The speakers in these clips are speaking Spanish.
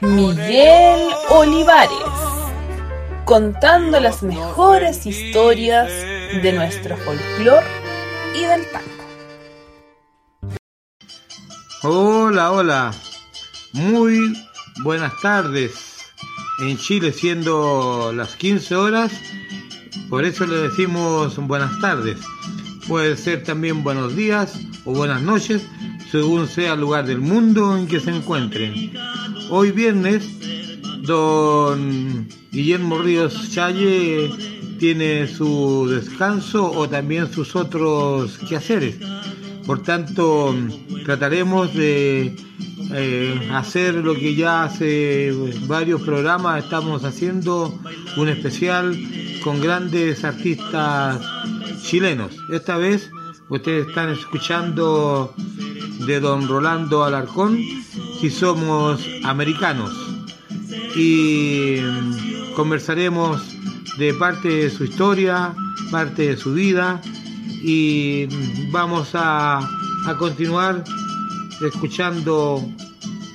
Miguel Olivares, contando las mejores historias de nuestro folclore y del tango. Hola, hola, muy buenas tardes. En Chile siendo las 15 horas, por eso le decimos buenas tardes. Puede ser también buenos días o buenas noches, según sea el lugar del mundo en que se encuentren. Hoy viernes, don Guillermo Ríos Challe tiene su descanso o también sus otros quehaceres. Por tanto, trataremos de eh, hacer lo que ya hace varios programas estamos haciendo, un especial con grandes artistas chilenos. Esta vez ustedes están escuchando de don Rolando Alarcón, si somos americanos. Y mm, conversaremos de parte de su historia, parte de su vida y mm, vamos a, a continuar escuchando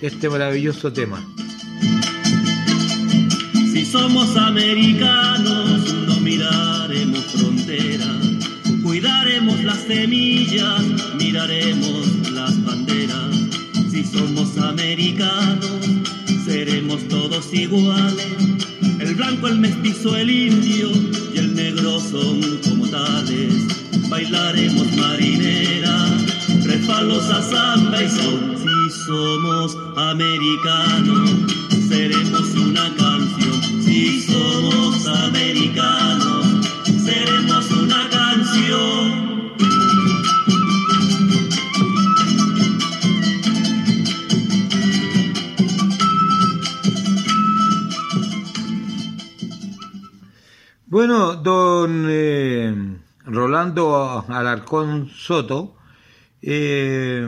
este maravilloso tema. Si somos americanos, no miraremos fronteras, cuidaremos las semillas, miraremos somos americanos, seremos todos iguales. El blanco, el mestizo, el indio y el negro son como tales. Bailaremos marinera, refalos a samba y son. Si somos americanos, seremos una canción. Si somos americanos, Bueno, don eh, Rolando Alarcón Soto eh,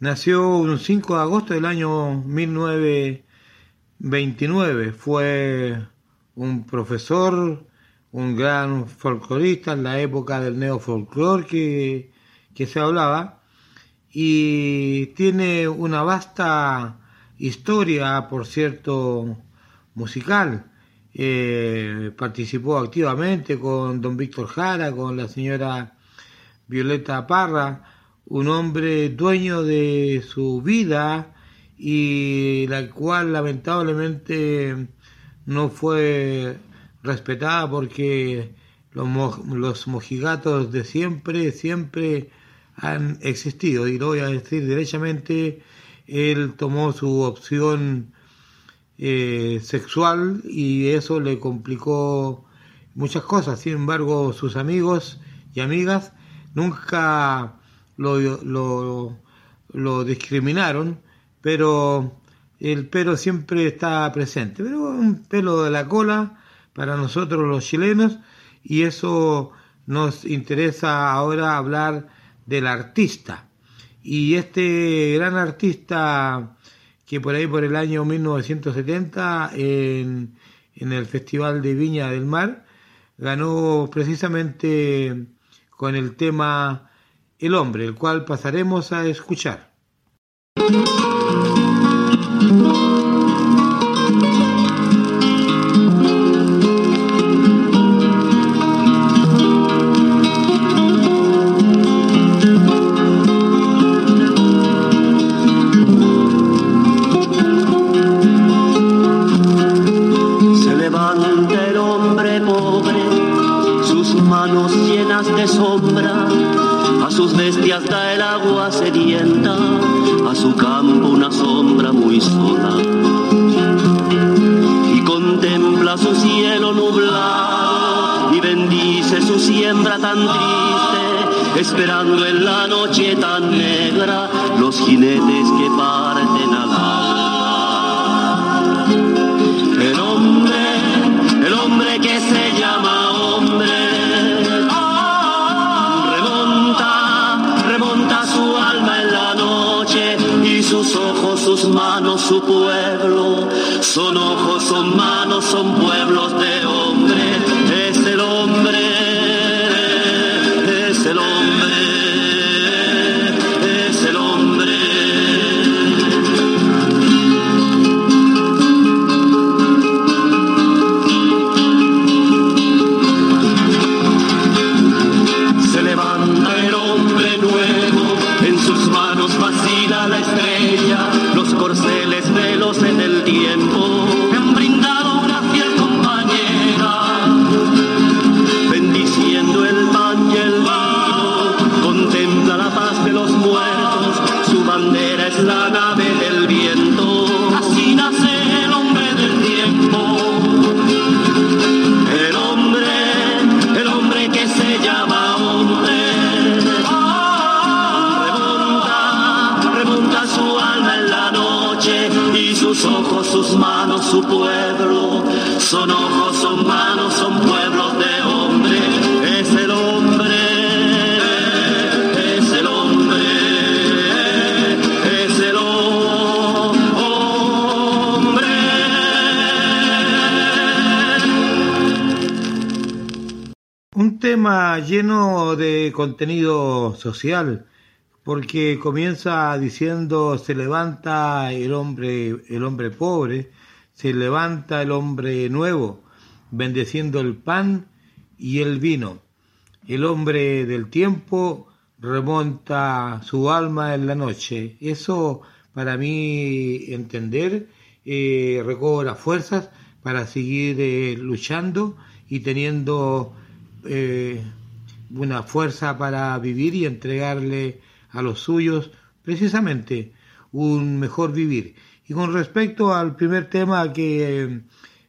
nació un 5 de agosto del año 1929. Fue un profesor, un gran folclorista en la época del neofolclor que, que se hablaba y tiene una vasta historia, por cierto, musical eh, participó activamente con don Víctor Jara, con la señora Violeta Parra, un hombre dueño de su vida y la cual lamentablemente no fue respetada porque los, los mojigatos de siempre, siempre han existido. Y lo voy a decir derechamente, él tomó su opción eh, sexual y eso le complicó muchas cosas. Sin embargo, sus amigos y amigas nunca lo, lo, lo discriminaron, pero el pelo siempre está presente. Pero un pelo de la cola para nosotros los chilenos y eso nos interesa ahora hablar del artista. Y este gran artista que por ahí por el año 1970 en, en el Festival de Viña del Mar ganó precisamente con el tema El hombre, el cual pasaremos a escuchar. esperando en la noche tan negra los jinetes que parten al alba. El hombre, el hombre que se llama hombre, remonta, remonta su alma en la noche y sus ojos, sus manos, su pueblo, son ojos, son manos, son pueblos de hoy. Lleno de contenido social, porque comienza diciendo se levanta el hombre, el hombre pobre, se levanta el hombre nuevo, bendeciendo el pan y el vino. El hombre del tiempo remonta su alma en la noche. Eso, para mí entender, eh, recobra fuerzas para seguir eh, luchando y teniendo eh, una fuerza para vivir y entregarle a los suyos precisamente un mejor vivir. Y con respecto al primer tema que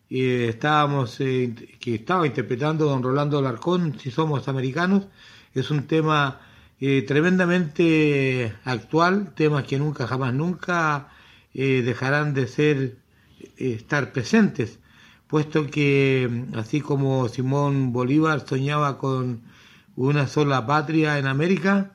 eh, estábamos eh, que estaba interpretando don Rolando Larcón, si somos americanos, es un tema tremendamente actual, temas que nunca jamás nunca dejarán de ser estar presentes, puesto que así como Simón Bolívar soñaba con una sola patria en América,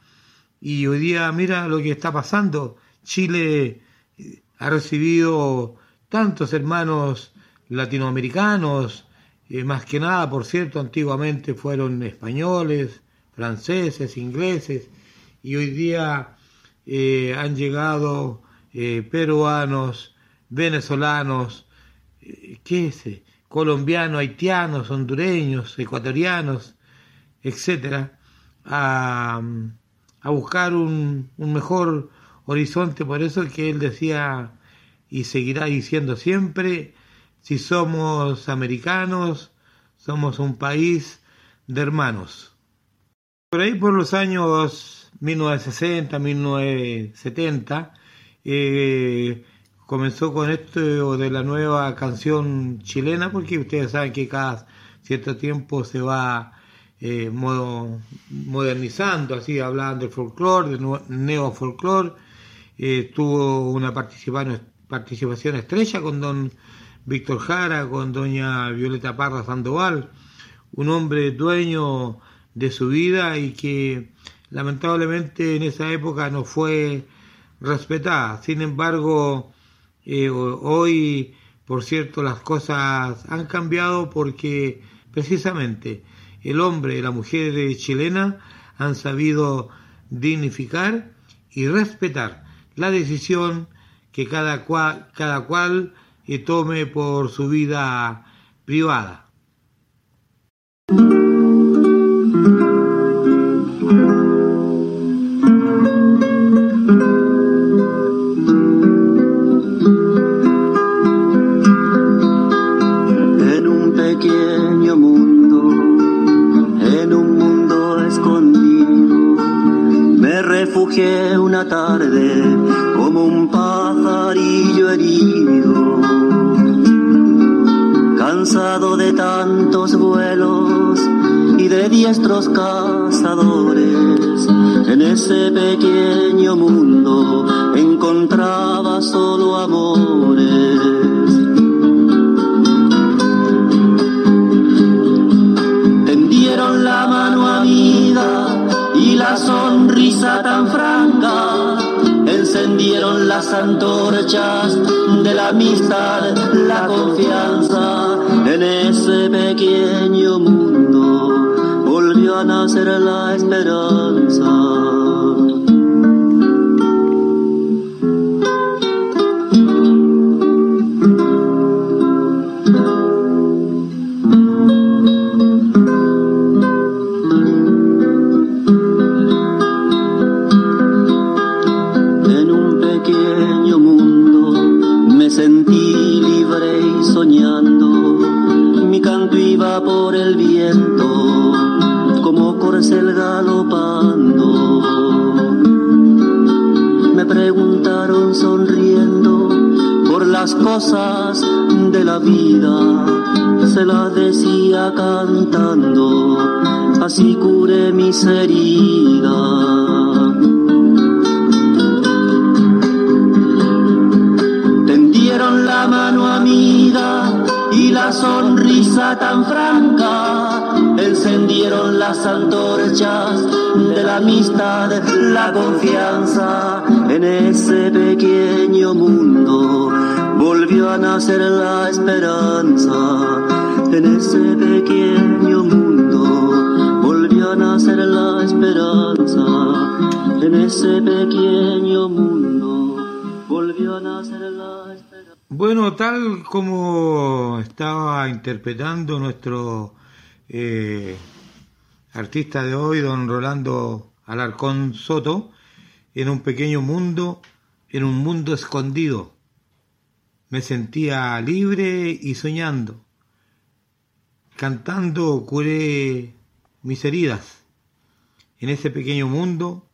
y hoy día mira lo que está pasando. Chile eh, ha recibido tantos hermanos latinoamericanos, eh, más que nada, por cierto, antiguamente fueron españoles, franceses, ingleses, y hoy día eh, han llegado peruanos, venezolanos, ¿qué es? eh? colombianos, haitianos, hondureños, ecuatorianos, etcétera, a, a buscar un, un mejor horizonte. Por eso es que él decía y seguirá diciendo siempre, si somos americanos, somos un país de hermanos. Por ahí por los años 1960, 1970, eh, comenzó con esto de la nueva canción chilena, porque ustedes saben que cada cierto tiempo se va eh, modernizando, así hablando del folclore, del neofolclore. Eh, tuvo una participación, estrecha con don Víctor Jara, con doña Violeta Parra Sandoval, un hombre dueño de su vida y que lamentablemente en esa época no fue respetada. Sin embargo, eh, ho- hoy, por cierto, las cosas han cambiado porque precisamente el hombre y la mujer chilena han sabido dignificar y respetar la decisión que cada cual, cada cual eh, tome por su vida privada. Una tarde como un pajarillo herido, cansado de tantos vuelos y de diestros cazadores. En ese pequeño mundo encontraba solo amores. La sonrisa tan franca, encendieron las antorchas de la amistad, la confianza en ese pequeño mundo volvió a nacer la esperanza. De la vida, se las decía cantando, así curé mis heridas. Tendieron la mano amiga y la sonrisa tan franca, encendieron las antorchas de la amistad, la confianza en ese pequeño mundo volvió a nacer la esperanza en ese pequeño mundo. Volvió a nacer la esperanza en ese pequeño mundo. Volvió a nacer la esperanza. Bueno, tal como estaba interpretando nuestro eh, artista de hoy, don Rolando Alarcón Soto, en un pequeño mundo, en un mundo escondido me sentía libre y soñando. Cantando curé mis heridas. En ese pequeño mundo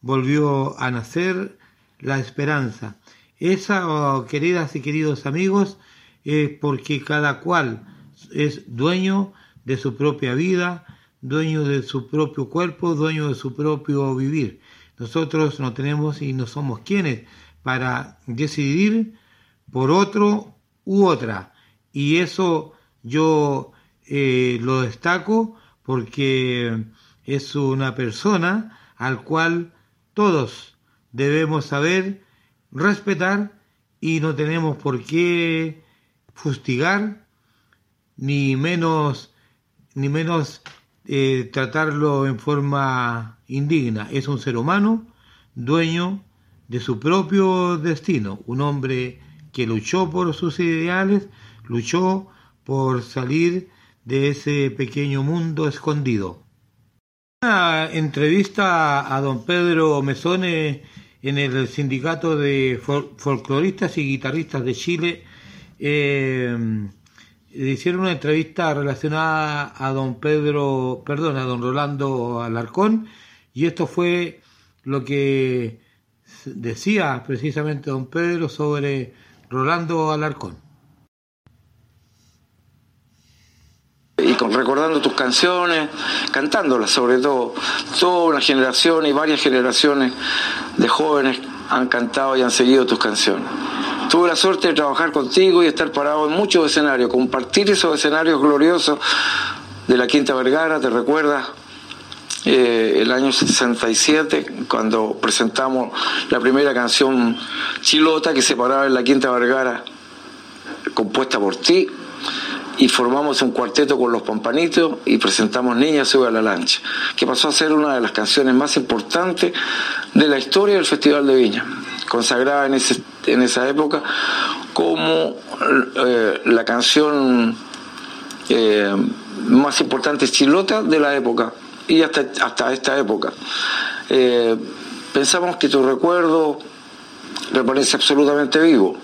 volvió a nacer la esperanza. Esa, oh, queridas y queridos amigos, es porque cada cual es dueño de su propia vida, dueño de su propio cuerpo, dueño de su propio vivir. Nosotros no tenemos y no somos quienes para decidir por otro u otra. Y eso yo eh, lo destaco porque es una persona al cual todos debemos saber respetar y no tenemos por qué fustigar ni menos ni menos eh, tratarlo en forma indigna. Es un ser humano, dueño de su propio destino, un hombre que luchó por sus ideales, luchó por salir de ese pequeño mundo escondido. Una entrevista a don Pedro Mesone en el Sindicato de Folcloristas y Guitarristas de Chile. Eh, hicieron una entrevista relacionada a don Pedro, perdón, a don Rolando Alarcón, y esto fue lo que decía precisamente don Pedro sobre Rolando Alarcón. Y con, recordando tus canciones, cantándolas sobre todo. Toda una generación y varias generaciones de jóvenes han cantado y han seguido tus canciones. Tuve la suerte de trabajar contigo y estar parado en muchos escenarios, compartir esos escenarios gloriosos de la Quinta Vergara, ¿te recuerdas? Eh, el año 67, cuando presentamos la primera canción Chilota que se paraba en la Quinta Vergara, compuesta por ti, y formamos un cuarteto con los Pampanitos y presentamos Niña sube a la lancha, que pasó a ser una de las canciones más importantes de la historia del Festival de Viña, consagrada en, ese, en esa época como eh, la canción eh, más importante chilota de la época y hasta, hasta esta época. Eh, pensamos que tu recuerdo permanece absolutamente vivo.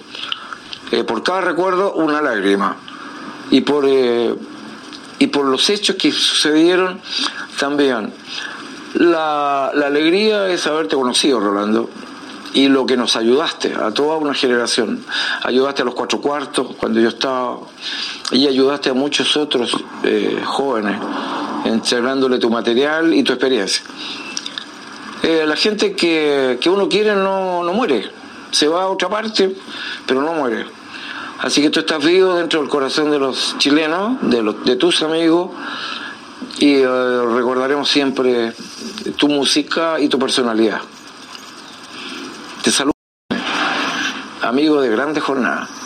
Eh, por cada recuerdo una lágrima. Y por, eh, y por los hechos que sucedieron también. La, la alegría es haberte conocido, Rolando y lo que nos ayudaste a toda una generación. Ayudaste a los cuatro cuartos cuando yo estaba y ayudaste a muchos otros jóvenes entregándole tu material y tu experiencia. Eh, la gente que, que uno quiere no, no, muere, se va a otra parte, pero no muere. Así que tú estás vivo dentro del corazón de los chilenos, de, los, de tus amigos, y eh, recordaremos siempre tu música y tu personalidad. Te saludo, amigo de Grandes Jornadas.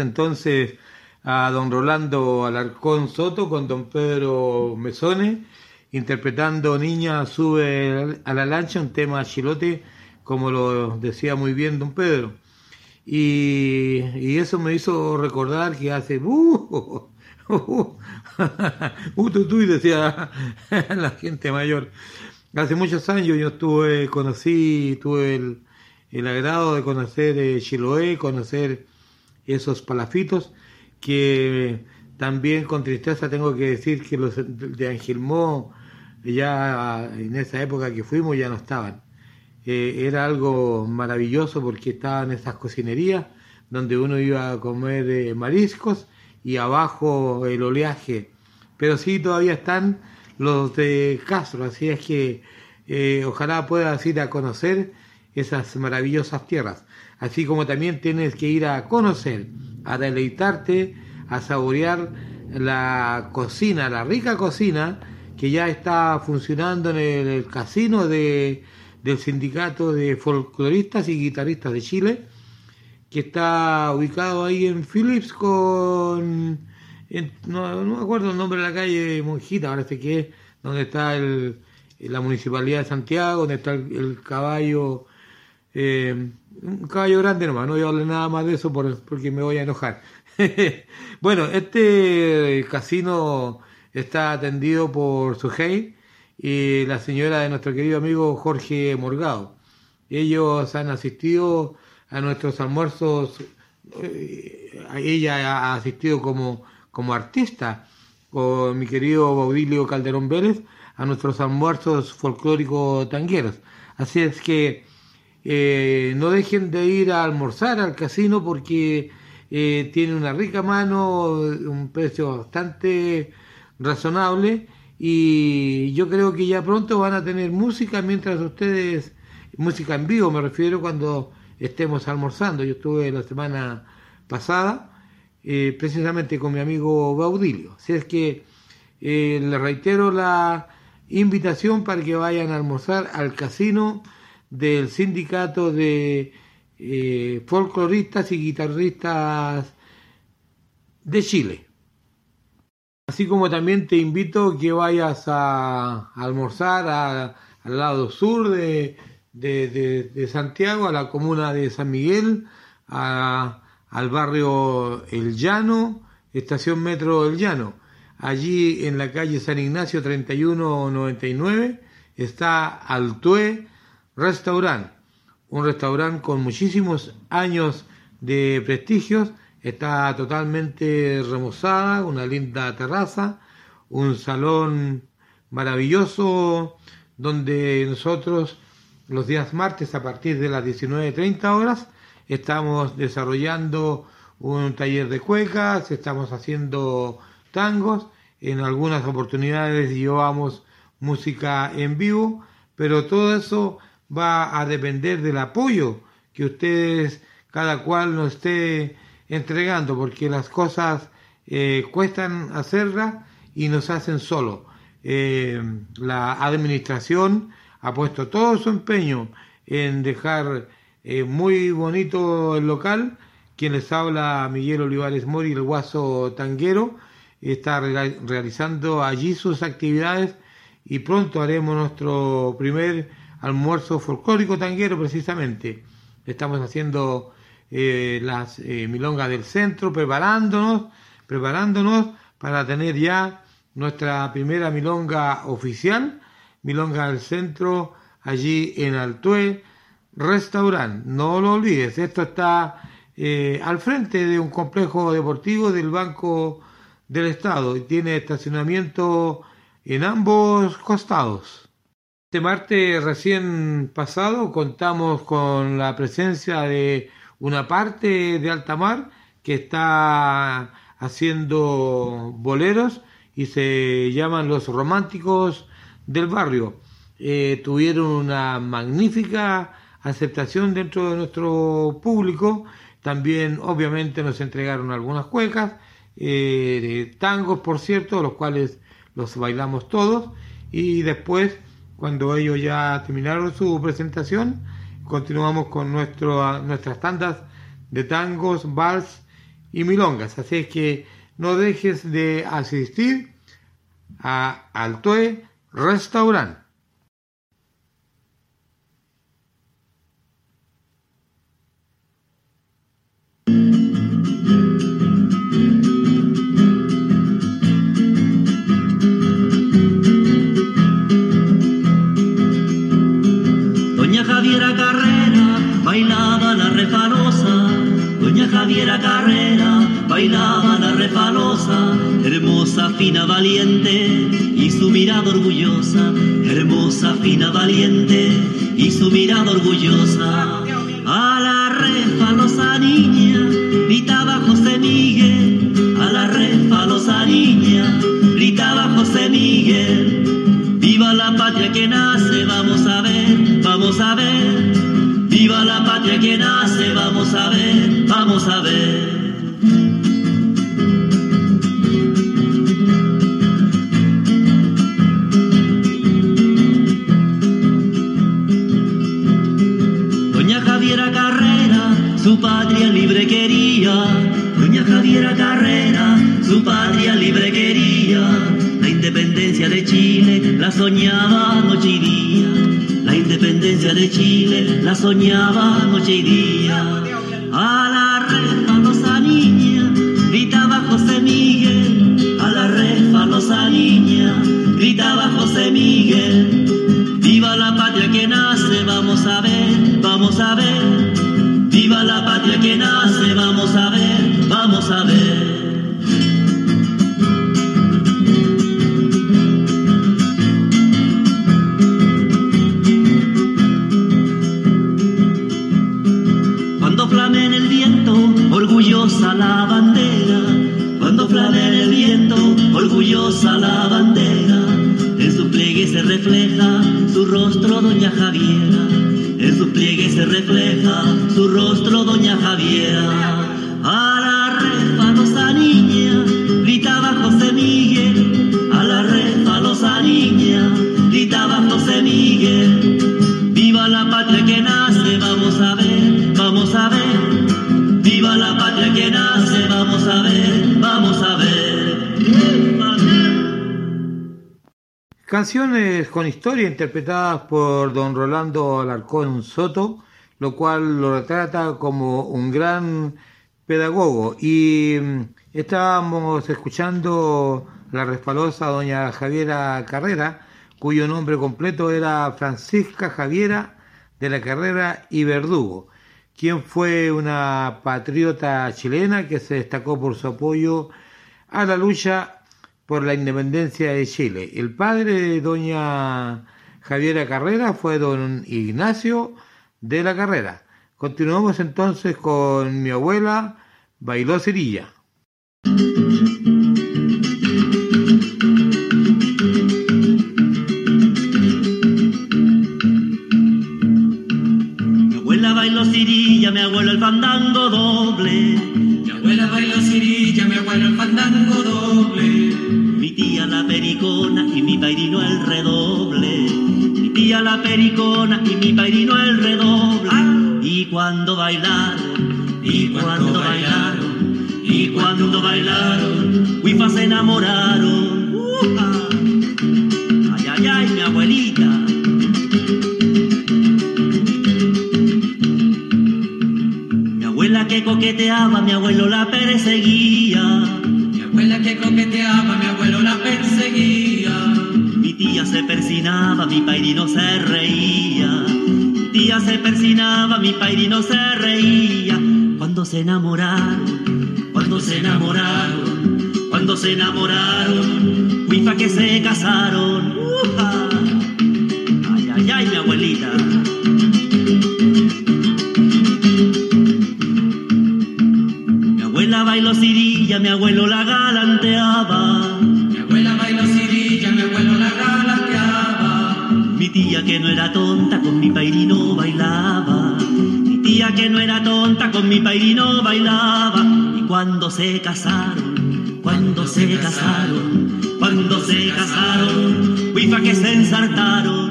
Entonces a don Rolando Alarcón Soto con don Pedro Mesone interpretando Niña sube a la lancha, un tema chilote, como lo decía muy bien don Pedro. Y, eso me hizo recordar que hace... ¡Uh! ¡Uh! ¡Uh, decía la gente mayor. Hace muchos años yo estuve, conocí, tuve el, el agrado de conocer eh, Chiloé, conocer esos palafitos, que también con tristeza tengo que decir que los de Angilmó, ya en esa época que fuimos, ya no estaban. Eh, era algo maravilloso porque estaban esas cocinerías donde uno iba a comer eh, mariscos y abajo el oleaje. Pero sí, todavía están los de Castro, así es que eh, ojalá puedas ir a conocer esas maravillosas tierras. Así como también tienes que ir a conocer, a deleitarte, a saborear la cocina, la rica cocina que ya está funcionando en el, casino de, del sindicato de folcloristas y guitarristas de Chile, que está ubicado ahí en Phillips con... en- no, me acuerdo el nombre de la calle Monjita, parece que es donde está la municipalidad de Santiago, donde está el, el caballo, eh, un caballo grande nomás, no voy a hablar nada más de eso por- porque me voy a enojar. bueno, este casino está atendido por Sujei y la señora de nuestro querido amigo Jorge Morgado. Ellos han asistido a nuestros almuerzos, eh, ella ha asistido como, como artista con mi querido Baudilio Calderón Vélez a nuestros almuerzos folclóricos tangueros. Así es que eh, no dejen de ir a almorzar al casino porque eh, tiene una rica mano, un precio bastante razonable y yo creo que ya pronto van a tener música mientras ustedes, música en vivo me refiero cuando estemos almorzando. Yo estuve la semana pasada eh, precisamente con mi amigo Baudilio. Así es que eh, le reitero la invitación para que vayan a almorzar al casino del sindicato de eh, folcloristas y guitarristas de Chile. Así como también te invito que vayas a, almorzar al lado sur de, de- Santiago, a la comuna de San Miguel, a- al barrio El Llano, estación Metro El Llano. Allí en la calle San Ignacio 3199 está Altué Restaurant, un restaurante con muchísimos años de prestigios, está totalmente remozada, una linda terraza, un salón maravilloso donde nosotros los días martes a partir de las 19.30 horas estamos desarrollando un taller de cuecas, estamos haciendo tangos, en algunas oportunidades llevamos música en vivo, pero todo eso va a depender del apoyo que ustedes, cada cual nos esté entregando, porque las cosas eh, cuestan hacerlas y nos hacen solo. Eh, la administración ha puesto todo su empeño en dejar Eh, muy bonito el local. Quien les habla, Miguel Olivares Mori, el guaso tanguero, está realizando allí sus actividades y pronto haremos nuestro primer almuerzo folclórico tanguero precisamente. Estamos haciendo eh, las eh, milongas del centro, preparándonos, preparándonos para tener ya nuestra primera milonga oficial, milonga del centro, allí en Altué, restaurante. No lo olvides, esto está eh, al frente de un complejo deportivo del Banco del Estado y tiene estacionamiento en ambos costados. Este martes recién pasado contamos con la presencia de una parte de Altamar que está haciendo boleros y se llaman los románticos del barrio. Eh, tuvieron una magnífica aceptación dentro de nuestro público. También obviamente nos entregaron algunas cuecas, eh, tangos por cierto, los cuales los bailamos todos. Y después, cuando ellos ya terminaron su presentación, continuamos con nuestro, nuestras tandas de tangos, vals y milongas. Así que no dejes de asistir a Altoe Restaurant. Javiera Carrera bailaba la refalosa, hermosa, fina, valiente y su mirada orgullosa, hermosa, fina, valiente y su mirada orgullosa. A la refalosa niña gritaba José Miguel, a la refalosa niña gritaba José Miguel. Viva la patria que nace, vamos a ver, vamos a ver. Patria que nace, vamos a ver, vamos a ver. su patria libre quería. Doña Javiera Carrera, su patria libre quería. La independencia de Chile la soñaba noche y día. Independencia de Chile la soñaba noche y día. A la refalosa niña gritaba José Miguel. A la refalosa niña gritaba José Miguel. Viva la patria que nace, vamos a ver, vamos a ver. Viva la patria que nace, vamos a ver, vamos a ver. La bandera. En su pliegue se refleja su rostro, doña Javiera. En su pliegue se refleja su rostro, doña Javiera. Canciones con historia interpretadas por don Rolando Alarcón Soto, lo cual lo retrata como un gran pedagogo. Y mm, estábamos escuchando la respalosa doña Javiera Carrera, cuyo nombre completo era Francisca Javiera de la Carrera y Verdugo, quien fue una patriota chilena que se destacó por su apoyo a la lucha por la independencia de Chile. El padre de doña Javiera Carrera fue don Ignacio de la Carrera. Continuamos entonces con mi abuela Bailó Cerilla. Mi abuela bailó cirilla, mi abuelo el fandango tía la pericona y mi pairino el redoble. Mi tía la pericona y mi pairino el redoble. Y cuando bailaron, y cuando bailaron, y cuando bailaron, Wifa se enamoraron. Ay, ay, ay, mi abuelita. Mi abuela que coqueteaba, mi abuelo la perseguía. Mi abuela que coqueteaba, mi abuelo Mi tía se persinaba, mi pairino se reía. Mi tía se persinaba, mi pairino se reía. Cuando se enamoraron, cuando se enamoraron, cuando se enamoraron, Wifa que se casaron. ¡Uja! Ay, ay, ay, mi abuelita. Mi abuela bailó cirilla, mi abuelo la galanteaba. Tía que no era tonta con mi pairino bailaba. Mi tía que no era tonta con mi pairino bailaba. Y cuando se casaron, cuando se casaron, cuando se casaron, Wifa que se ensartaron.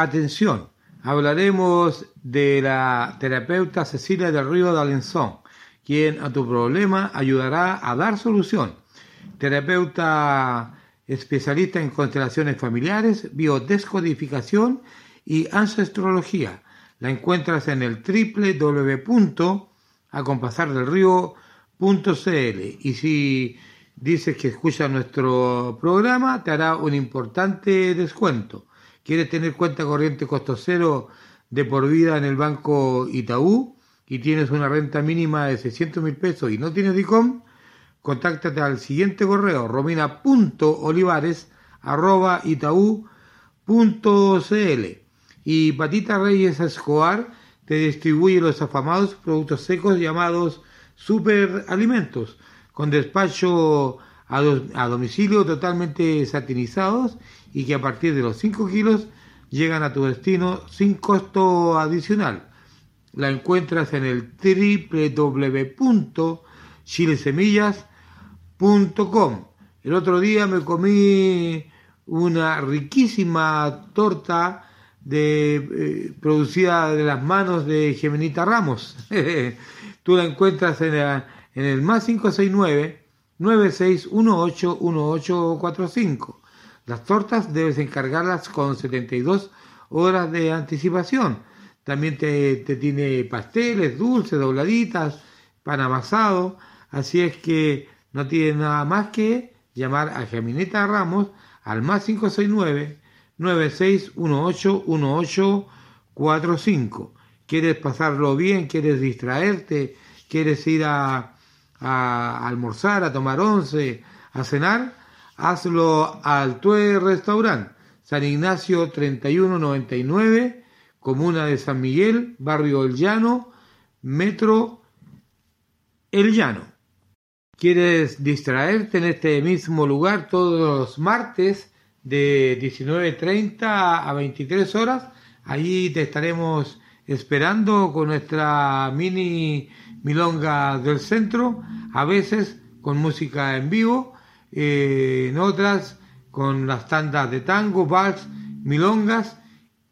Atención. Hablaremos de la terapeuta Cecilia del Río de Alenzón, quien a tu problema ayudará a dar solución. Terapeuta especialista en constelaciones familiares, biodescodificación y ancestrología. La encuentras en el www.acompasardelrío.cl y si dices que escucha nuestro programa, te hará un importante descuento. ¿Quieres tener cuenta corriente costo cero de por vida en el banco Itaú y tienes una renta mínima de 600 mil pesos y no tienes DICOM? Contáctate al siguiente correo romina.olivares.itaú.cl y Patita Reyes Escobar te distribuye los afamados productos secos llamados superalimentos con despacho a, a domicilio totalmente satinizados y que a partir de los 5 kilos llegan a tu destino sin costo adicional. La encuentras en el www.chilesemillas.com. El otro día me comí una riquísima torta de, eh, producida de las manos de Gemenita Ramos. Tú la encuentras en, la- en el más 569 9618 1845. Las tortas debes encargarlas con 72 horas de anticipación. También te, tiene pasteles, dulces, dobladitas, pan amasado. Así es que no tiene nada más que llamar a Gemineta Ramos al más 569 9618 1845. quieres pasarlo bien, quieres distraerte, quieres ir a, a almorzar, a tomar once, a cenar, hazlo al Tue Restaurant, San Ignacio 3199, Comuna de San Miguel, Barrio El Llano, Metro El Llano. ¿Quieres distraerte en este mismo lugar todos los martes de 19.30 a 23 horas? Allí te estaremos esperando con nuestra mini milonga del centro, a veces con música en vivo, eh, en otras con las tandas de tango, vals, milongas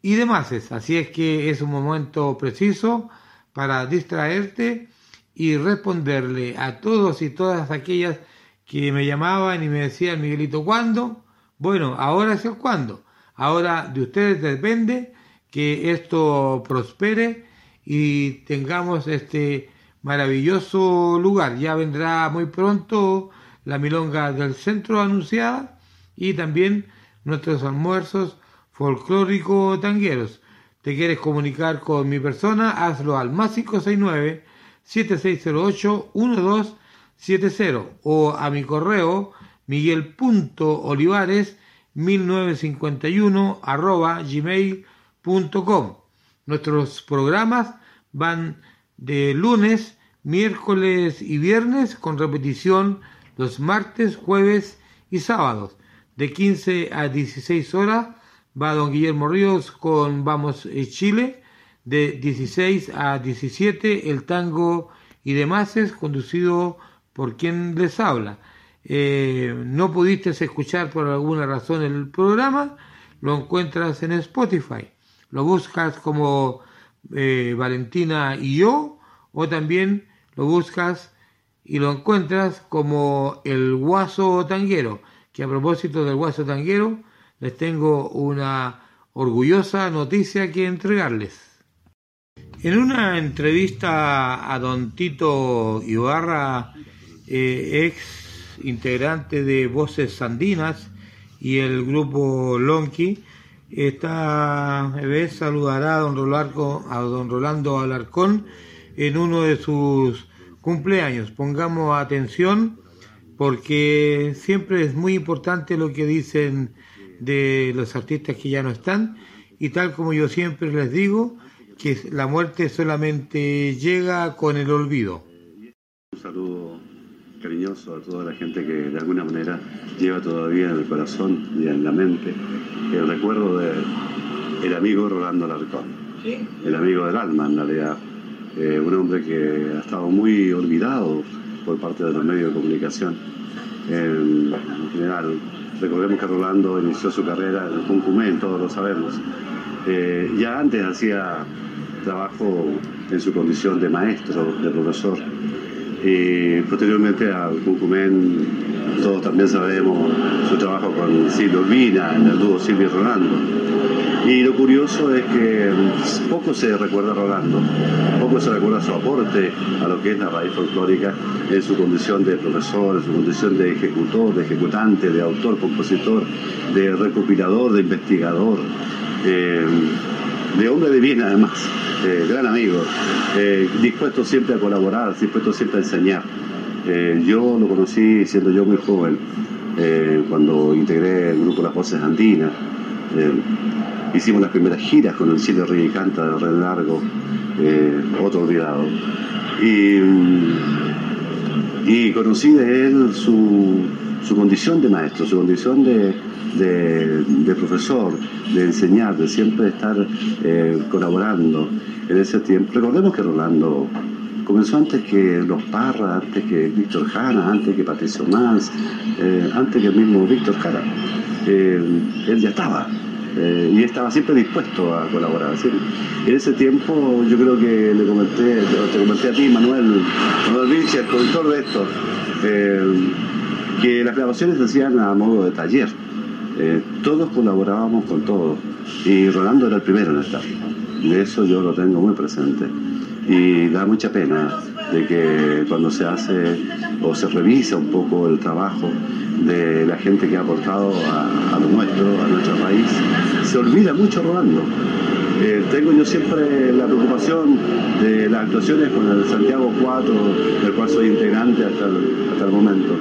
y demás. Así es que es un momento preciso para distraerte y responderle a todos y todas aquellas que me llamaban y me decían, Miguelito, ¿cuándo? Bueno, ahora es el cuándo. Ahora de ustedes depende que esto prospere y tengamos este maravilloso lugar. Ya vendrá muy pronto la milonga del centro anunciada y también nuestros almuerzos folclórico tangueros. ¿Te quieres comunicar con mi persona? Hazlo al más 569 7608 1270 o a mi correo miguel.olivares 1951 arroba gmail.com. Nuestros programas van de lunes, miércoles y viernes con repetición los martes, jueves y sábados. De 15 a 16 horas va don Guillermo Ríos con Vamos eh, Chile. De 16 a 17 el tango y demás es conducido por quien les habla. Eh, no pudiste escuchar por alguna razón el programa, lo encuentras en Spotify. Lo buscas como eh, Valentina y yo, o también lo buscas y lo encuentras como el guaso tanguero, que a propósito del guaso tanguero, les tengo una orgullosa noticia que entregarles. En una entrevista a don Tito Ibarra, eh, ex integrante de Voces Sandinas y el grupo Lonqui, esta vez saludará a don, Rolarco, a don Rolando Alarcón en uno de sus cumpleaños. Pongamos atención porque siempre es muy importante lo que dicen de los artistas que ya no están y tal como yo siempre les digo, que la muerte solamente llega con el olvido. Un saludo cariñoso a toda la gente que de alguna manera lleva todavía en el corazón y en la mente el recuerdo de el amigo Rolando Larcón, el amigo del alma en realidad, eh, un hombre que ha estado muy olvidado por parte de los medios de comunicación en, general. Recordemos que Rolando inició su carrera en el Concumén, todos lo sabemos. Eh, ya antes hacía trabajo en su condición de maestro, de profesor. Y posteriormente al Cucumén, todos también sabemos su trabajo con Silvio Urbina, en el dúo Silvio y Rolando. Y lo curioso es que poco se recuerda a Rolando, poco se recuerda su aporte a lo que es la raíz folclórica en su condición de profesor, en su condición de ejecutor, de ejecutante, de autor, compositor, de recopilador, de investigador. Eh, de hombre de bien además, eh, gran amigo, eh, dispuesto siempre a colaborar, dispuesto siempre a enseñar. Eh, yo lo conocí siendo yo muy joven, cuando integré el grupo Las Voces Andinas. hicimos las primeras giras con el Chile Rey Canta de Red Largo, otro olvidado. Y, y conocí de él su, su condición de maestro, su condición de, de, profesor, de enseñar, de siempre estar eh, colaborando en ese tiempo. Recordemos que Rolando comenzó antes que los Parra, antes que Víctor Jara, antes que Patricio Mans, eh, antes que el mismo Víctor Jara. Eh, él ya estaba. y estaba siempre dispuesto a colaborar. En ese tiempo yo creo que le comenté, te comenté a ti, Manuel, Manuel Vinci, el productor de esto, que las grabaciones se hacían a modo de taller. Eh, todos colaborábamos con todos y Rolando era el primero en estar. De eso yo lo tengo muy presente. Y da mucha pena de que cuando se hace o se revisa un poco el trabajo de la gente que ha aportado a, lo nuestro, a nuestro país, se olvida mucho Rolando. Eh, tengo yo siempre la preocupación de las actuaciones con el Santiago 4, del cual soy integrante hasta el, hasta el momento.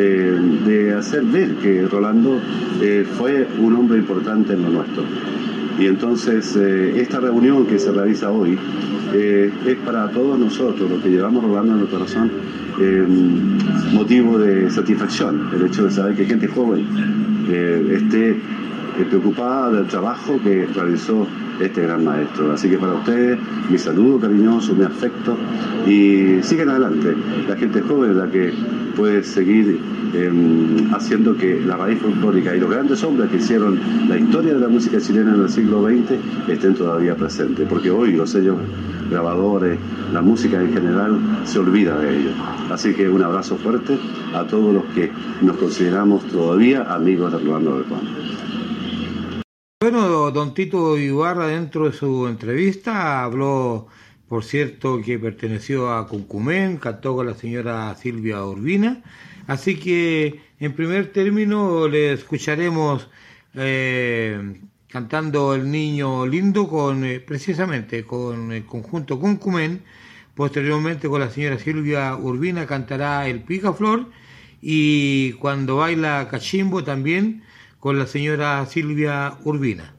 Eh, de hacer ver que Rolando eh, fue un hombre importante en lo nuestro. Y entonces esta reunión que se realiza hoy es para todos nosotros, los que llevamos Rolando en el corazón, motivo de satisfacción, el hecho de saber que gente joven esté preocupada del trabajo que realizó este gran maestro. Así que para ustedes, mi saludo cariñoso, mi afecto y siguen adelante. La gente joven es la que puede seguir em, haciendo que la raíz folclórica y los grandes hombres que hicieron la historia de la música chilena en el siglo XX estén todavía presentes, porque hoy los sellos grabadores, la música en general se olvida de ellos. Así que un abrazo fuerte a todos los que nos consideramos todavía amigos de Rolando del bueno, don Tito Ibarra dentro de su entrevista habló, por cierto, que perteneció a Cuncumén, cantó con la señora Silvia Urbina, así que en primer término le escucharemos eh, cantando El Niño Lindo con eh, precisamente con el conjunto Cuncumén, posteriormente con la señora Silvia Urbina cantará El Picaflor. Y cuando baila Cachimbo también con la señora Silvia Urbina.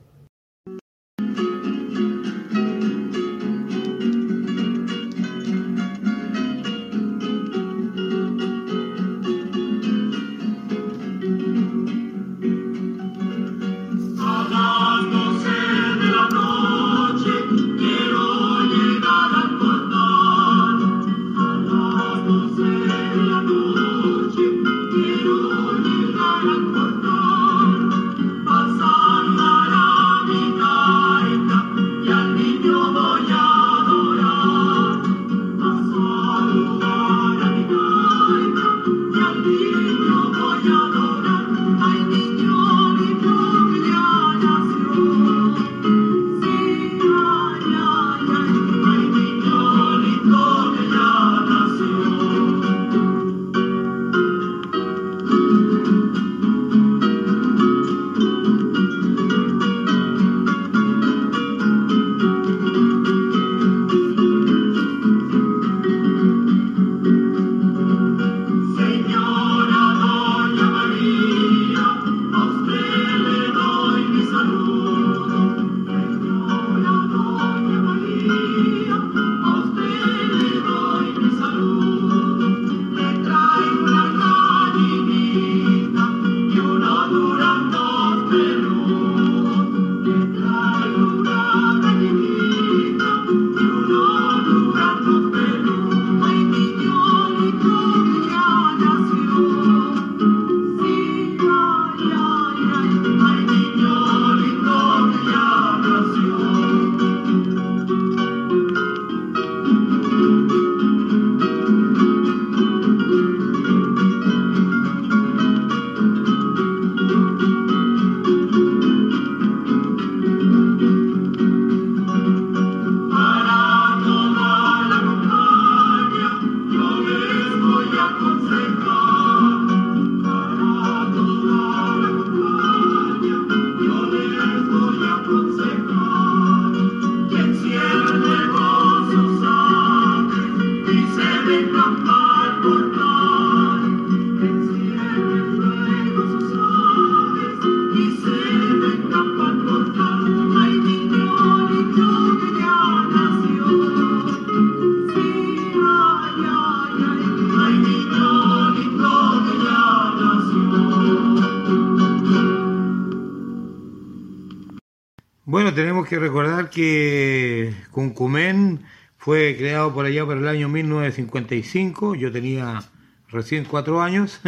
Que Cuncumén fue creado por allá por el año 1955, yo tenía recién cuatro años,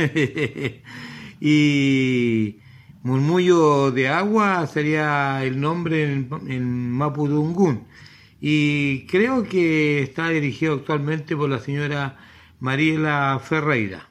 y Murmullo de Agua sería el nombre en, en Mapudungún. Y creo que está dirigido actualmente por la señora Mariela Ferreira.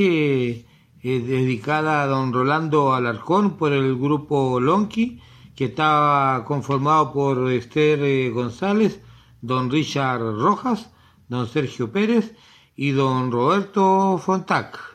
Eh, dedicada a don Rolando Alarcón por el grupo Lonqui, que estaba conformado por Esther eh, González, don Richard Rojas, don Sergio Pérez y don Roberto Fontac.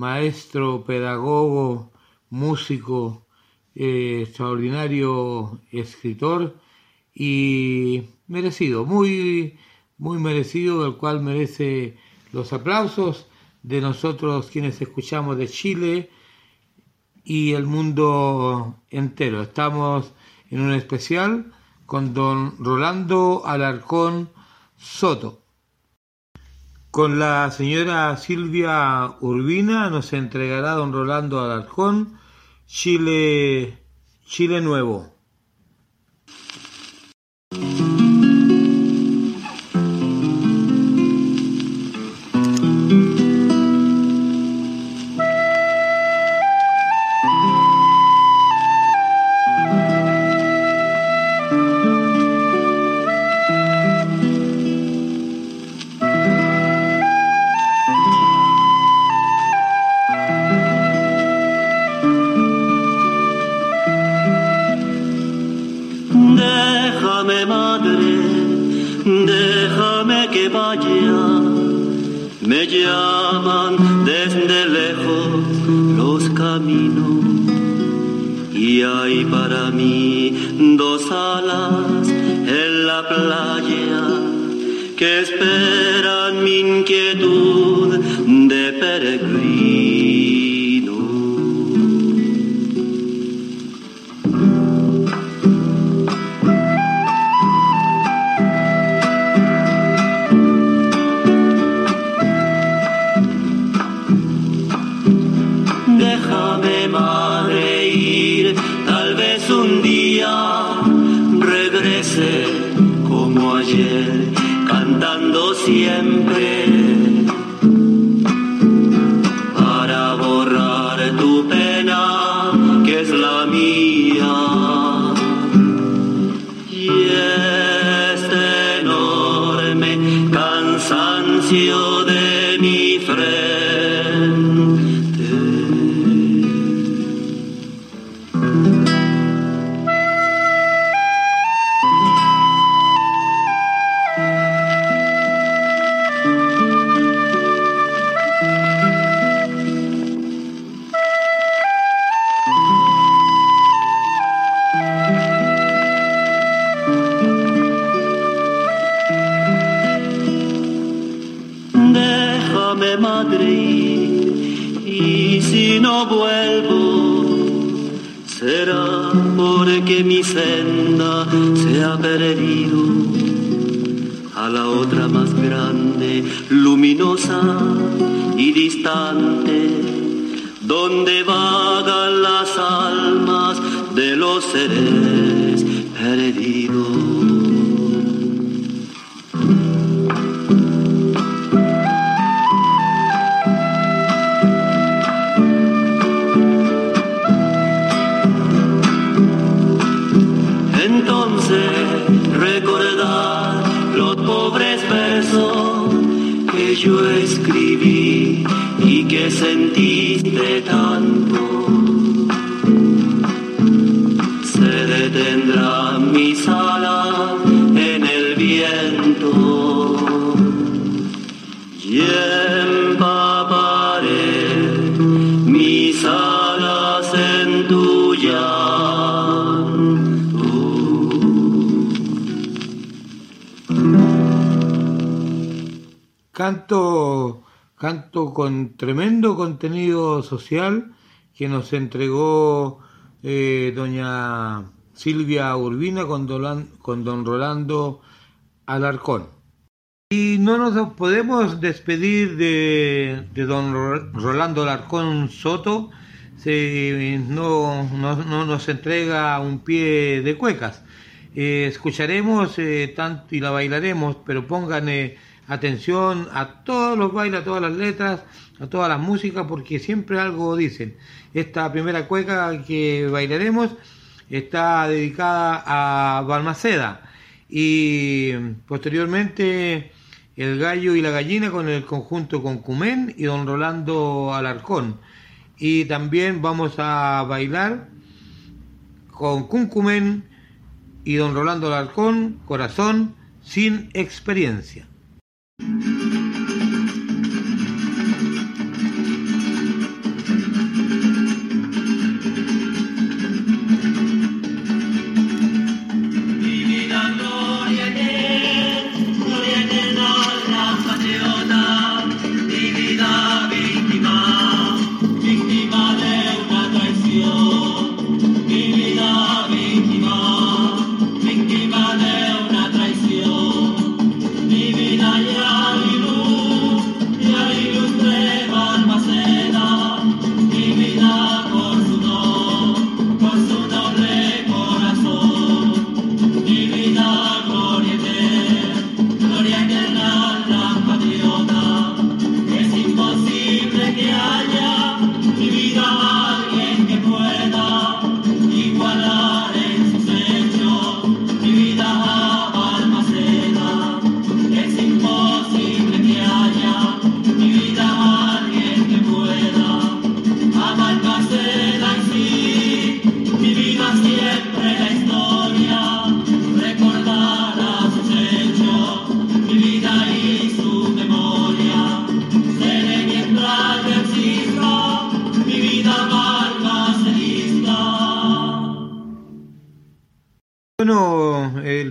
maestro, pedagogo, músico, eh, extraordinario escritor y merecido, muy, muy merecido, el cual merece los aplausos de nosotros quienes escuchamos de Chile y el mundo entero. Estamos en un especial con don Rolando Alarcón Soto. Con la señora Silvia Urbina nos entregará don Rolando Alarcón, Chile, Chile Nuevo. en la playa que esperan mi inquietud de peregrino. なんて social que nos entregó eh, doña Silvia Urbina con, Dolan- con don Rolando Alarcón. Y no nos podemos despedir de, de don Ro- Rolando Alarcón Soto si no, no- no nos entrega un pie de cuecas. Eh, escucharemos eh, tanto y la bailaremos, pero pongan eh, atención a todos los bailes, a todas las letras, a todas las músicas, porque siempre algo dicen. Esta primera cueca que bailaremos está dedicada a Balmaceda y posteriormente el gallo y la gallina con el conjunto con Cumén y don Rolando Alarcón. Y también vamos a bailar con Cuncumen y don Rolando Alarcón, Corazón sin experiencia.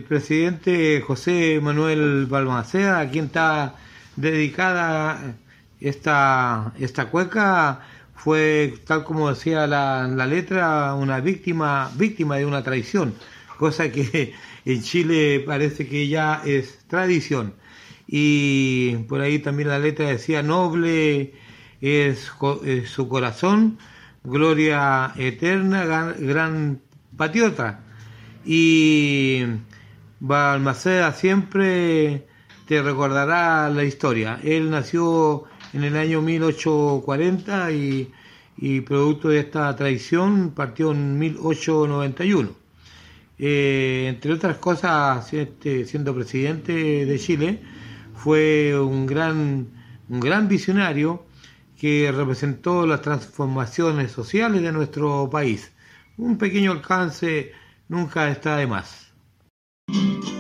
Presidente José Manuel Balmaceda, a quien está dedicada esta, esta cueca, fue, tal como decía la, la letra, una víctima, víctima de una traición, cosa que en Chile parece que ya es tradición. Y por ahí también la letra decía, noble es, su corazón, gloria eterna, gran, gran patriota. Y Balmaceda siempre te recordará la historia. Él nació en el año 1840 y, producto de esta traición partió en 1891. Eh, entre otras cosas, este, siendo presidente de Chile, fue un gran, un gran visionario que representó las transformaciones sociales de nuestro país. Un pequeño alcance nunca está de más. Allá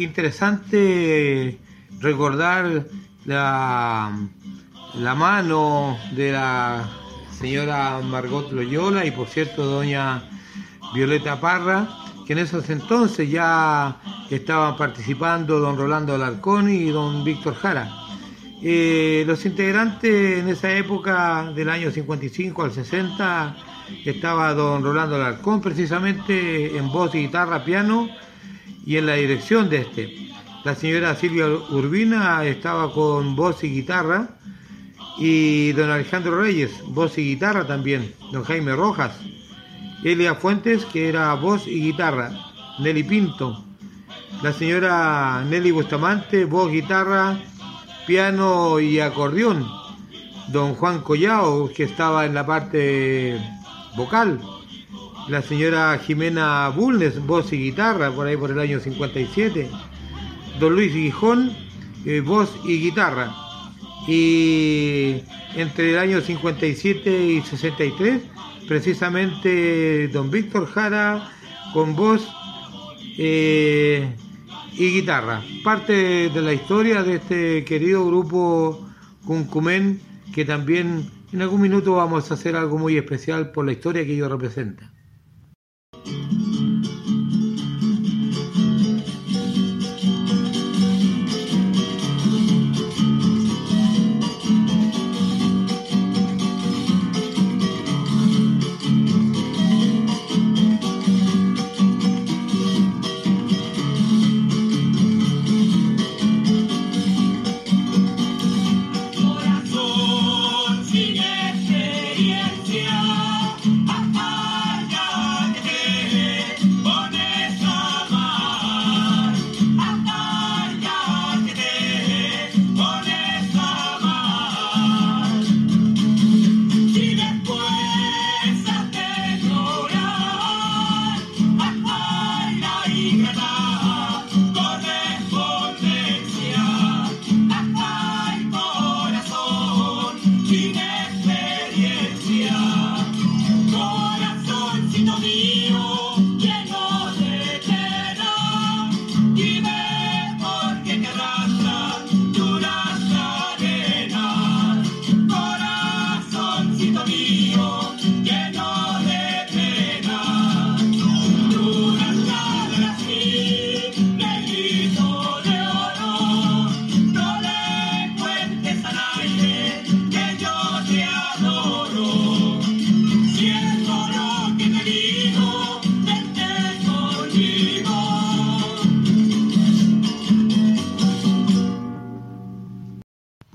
interesante recordar la, la mano de la señora Margot Loyola y por cierto doña Violeta Parra, que en esos entonces ya estaban participando don Rolando Alarcón y don Víctor Jara. Eh, los integrantes en esa época del año 55 al 60 estaba don Rolando Alarcón precisamente en voz y guitarra, piano y en la dirección de este. La señora Silvia Urbina estaba con voz y guitarra y don Alejandro Reyes, voz y guitarra también, don Jaime Rojas, Elia Fuentes, que era voz y guitarra, Nelly Pinto, la señora Nelly Bustamante, voz, guitarra, piano y acordeón, don Juan Collao, que estaba en la parte vocal, la señora Jimena Bulnes, voz y guitarra, por ahí por el año 57, don Luis Guijón, eh, voz y guitarra. Y entre el año 57 y 63, precisamente don Víctor Jara con voz eh, y guitarra. Parte de la historia de este querido grupo Cuncumen, que también en algún minuto vamos a hacer algo muy especial por la historia que ellos representan.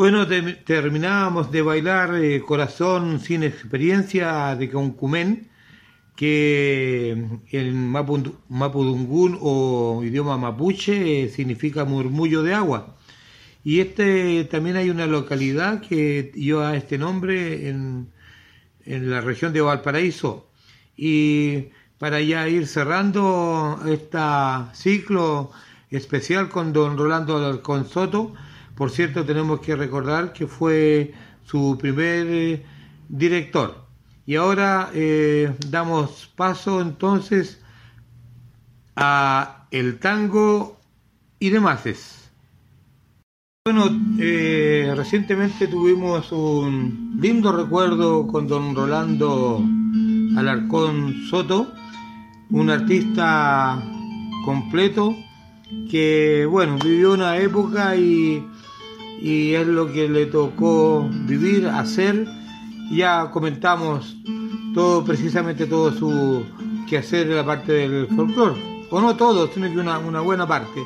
Bueno, te- terminábamos de bailar eh, Corazón sin experiencia de Concumén, que en Mapu- Mapudungún o idioma mapuche eh, significa murmullo de agua. Y este también hay una localidad que lleva este nombre en, la región de Valparaíso. Y para ya ir cerrando este ciclo especial con don Rolando Alarcón Soto, por cierto, tenemos que recordar que fue su primer eh, director. Y ahora eh, damos paso entonces a el tango y demás. Bueno, eh, recientemente tuvimos un lindo recuerdo con don Rolando Alarcón Soto, un artista completo que, bueno, vivió una época y, y es lo que le tocó vivir, hacer. Ya comentamos todo, precisamente todo su quehacer de la parte del folclore, o no todo, sino que una, buena parte.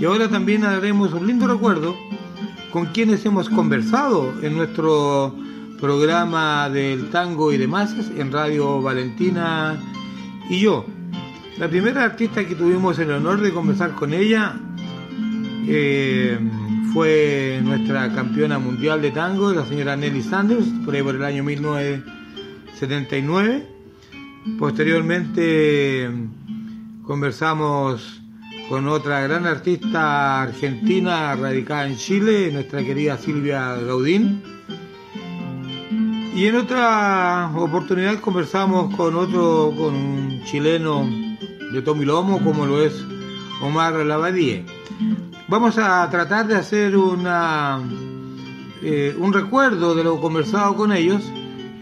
Y ahora también haremos un lindo recuerdo con quienes hemos conversado en nuestro programa del tango y demás en Radio Valentina y yo. La primera artista que tuvimos el honor de conversar con ella eh, fue nuestra campeona mundial de tango, la señora Nelly Sanders, por ahí por el año 1979. Posteriormente conversamos con otra gran artista argentina radicada en Chile, nuestra querida Silvia Gaudín. Y en otra oportunidad conversamos con otro, con un chileno de Tommy Lomo, como lo es Omar Lavadie. Vamos a tratar de hacer una, eh, un recuerdo de lo conversado con ellos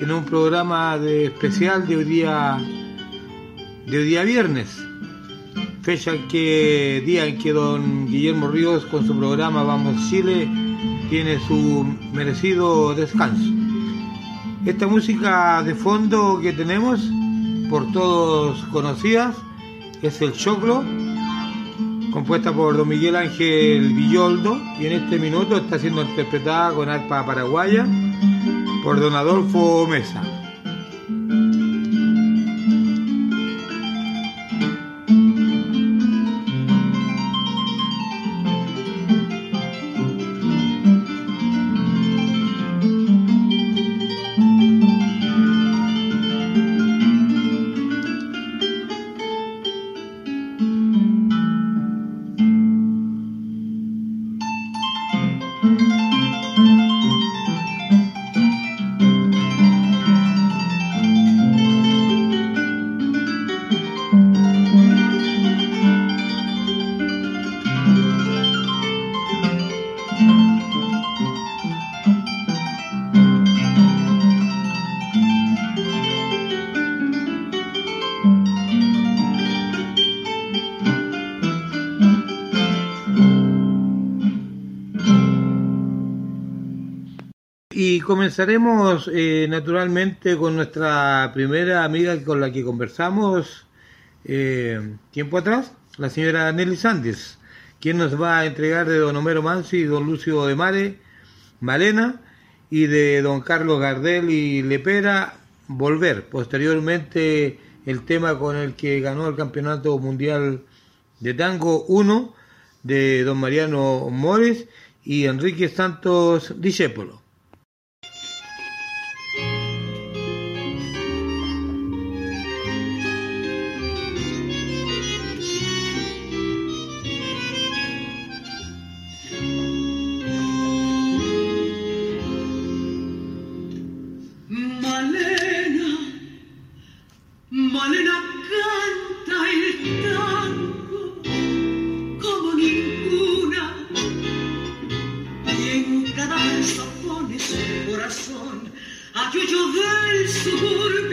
en un programa de especial de hoy día, de hoy día viernes, fecha que, día en que don Guillermo Ríos con su programa Vamos Chile tiene su merecido descanso. Esta música de fondo que tenemos, por todos conocidas, es el Choclo, compuesta por don Miguel Ángel Villoldo, y en este minuto está siendo interpretada con arpa paraguaya por don Adolfo Mesa. Comenzaremos eh, naturalmente con nuestra primera amiga con la que conversamos eh, tiempo atrás, la señora Nelly Sández, quien nos va a entregar de don Homero Mansi don Lucio de Mare, Malena, y de don Carlos Gardel y Lepera, Volver. Posteriormente el tema con el que ganó el Campeonato Mundial de Tango 1 de don Mariano Mores y Enrique Santos Discépolo. A Yuyo del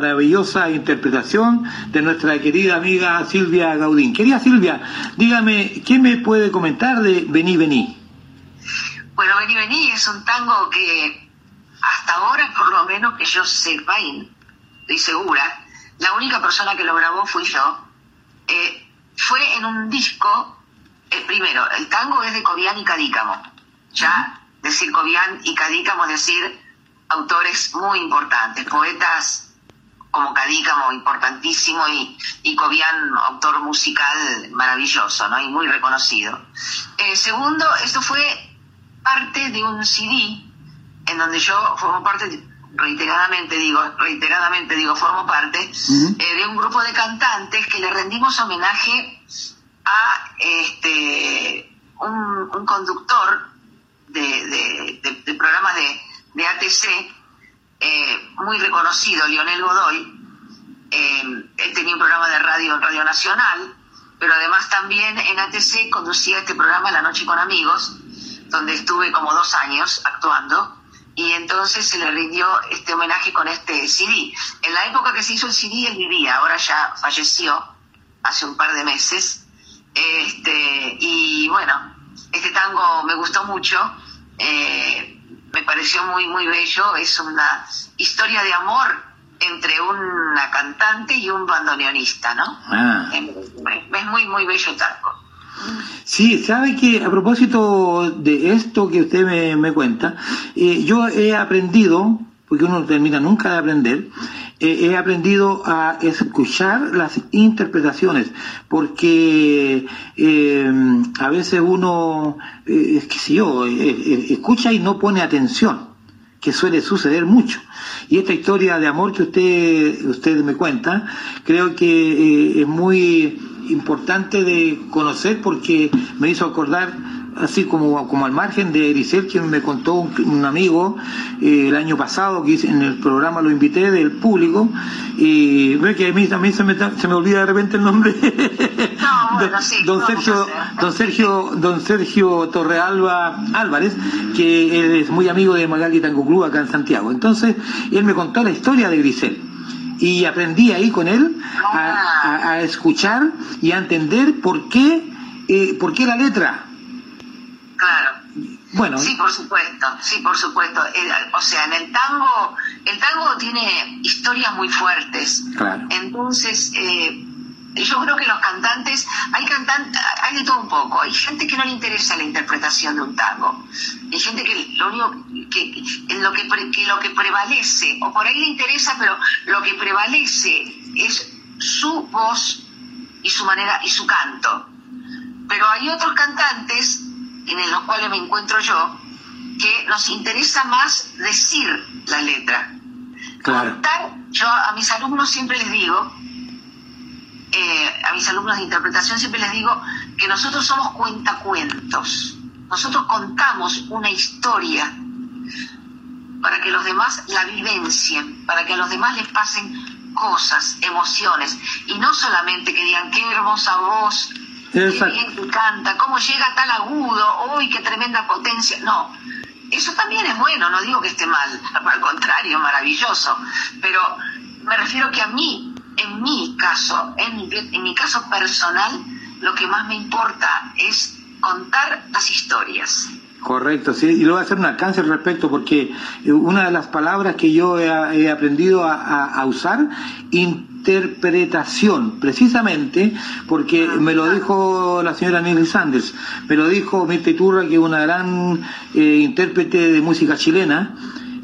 maravillosa interpretación de nuestra querida amiga Silvia Gaudín. Querida Silvia, dígame, ¿qué me puede comentar de Vení, Vení? Bueno, Vení Vení es un tango que hasta ahora, por lo menos que yo sepa, y estoy segura, la única persona que lo grabó fui yo. Eh, fue en un disco, el primero, el tango es de Cobian y Cadícamo. Ya decir Cobian y Cadícamo es decir autores muy importantes, poetas como Cadícamo, y, y Cobian, autor musical maravilloso, ¿no? Y muy reconocido. Eh, segundo, esto fue parte de un CD en donde yo formo parte, reiteradamente digo, reiteradamente digo, formo parte eh, de un grupo de cantantes que le rendimos homenaje a este un, un conductor de, de- de- programas de, de ATC eh, muy reconocido, Lionel Godoy. Eh, él tenía un programa de radio en Radio Nacional, pero además también en ATC conducía este programa La Noche con Amigos, donde estuve como dos años actuando. Y entonces se le rindió este homenaje con este CD. En la época que se hizo el CD él vivía, ahora ya falleció hace un par de meses. Este, y bueno, este tango me gustó mucho, eh, me pareció muy, muy bello, es una historia de amor entre una cantante y un bandoneonista, ¿no? Ah. Es muy, muy bello el tango. Sí, sabe que a propósito de esto que usted me, me cuenta, eh, yo he aprendido, porque uno no termina nunca de aprender, eh, he aprendido a escuchar las interpretaciones, porque eh, a veces uno, es que si yo, escucha y no pone atención que suele suceder mucho. Y esta historia de amor que usted, usted me cuenta, creo que eh, es muy importante de conocer porque me hizo acordar, así como, como al margen de Grisel, quien me contó un, un amigo eh, el año pasado, que en el programa lo invité del público, y ve que a mí también se me, se me olvida de repente el nombre. don Sergio, don Sergio, don Sergio Torrealba Álvarez, que él es muy amigo de Magali Tango Club acá en Santiago. Entonces, él me contó la historia de Grisel. Y aprendí ahí con él a, a- a escuchar y a entender por qué, eh, por qué la letra. Bueno, Sí, por supuesto, sí, por supuesto. El- o sea, en el tango, el tango tiene historias muy fuertes. Claro. Entonces, eh, yo creo que los cantantes, hay cantantes, hay de todo un poco. Hay gente que no le interesa la interpretación de un tango. Hay gente que lo único que, lo que, pre- que lo que prevalece, o por ahí le interesa, pero lo que prevalece es su voz y su manera y su canto. Pero hay otros cantantes en los cuales me encuentro yo que nos interesa más decir la letra. claro. Contar, yo a mis alumnos siempre les digo, eh, a mis alumnos de interpretación siempre les digo que nosotros somos cuentacuentos. Nosotros contamos una historia para que los demás la vivencien, para que a los demás les pasen cosas, emociones, y no solamente que digan qué hermosa voz, qué Exacto. bien que canta, cómo llega tal agudo, uy, qué tremenda potencia. No, eso también es bueno, no digo que esté mal, al contrario, maravilloso, pero me refiero que a mí, en mi caso, en mi, en mi caso personal, lo que más me importa es contar las historias. Correcto, sí, y le voy a hacer un alcance al respecto porque eh, una de las palabras que yo he, he aprendido a, a- a usar, interpretación, precisamente porque me lo dijo la señora Nelly Sanders, me lo dijo Mirta Iturra, que es una gran eh, intérprete de música chilena,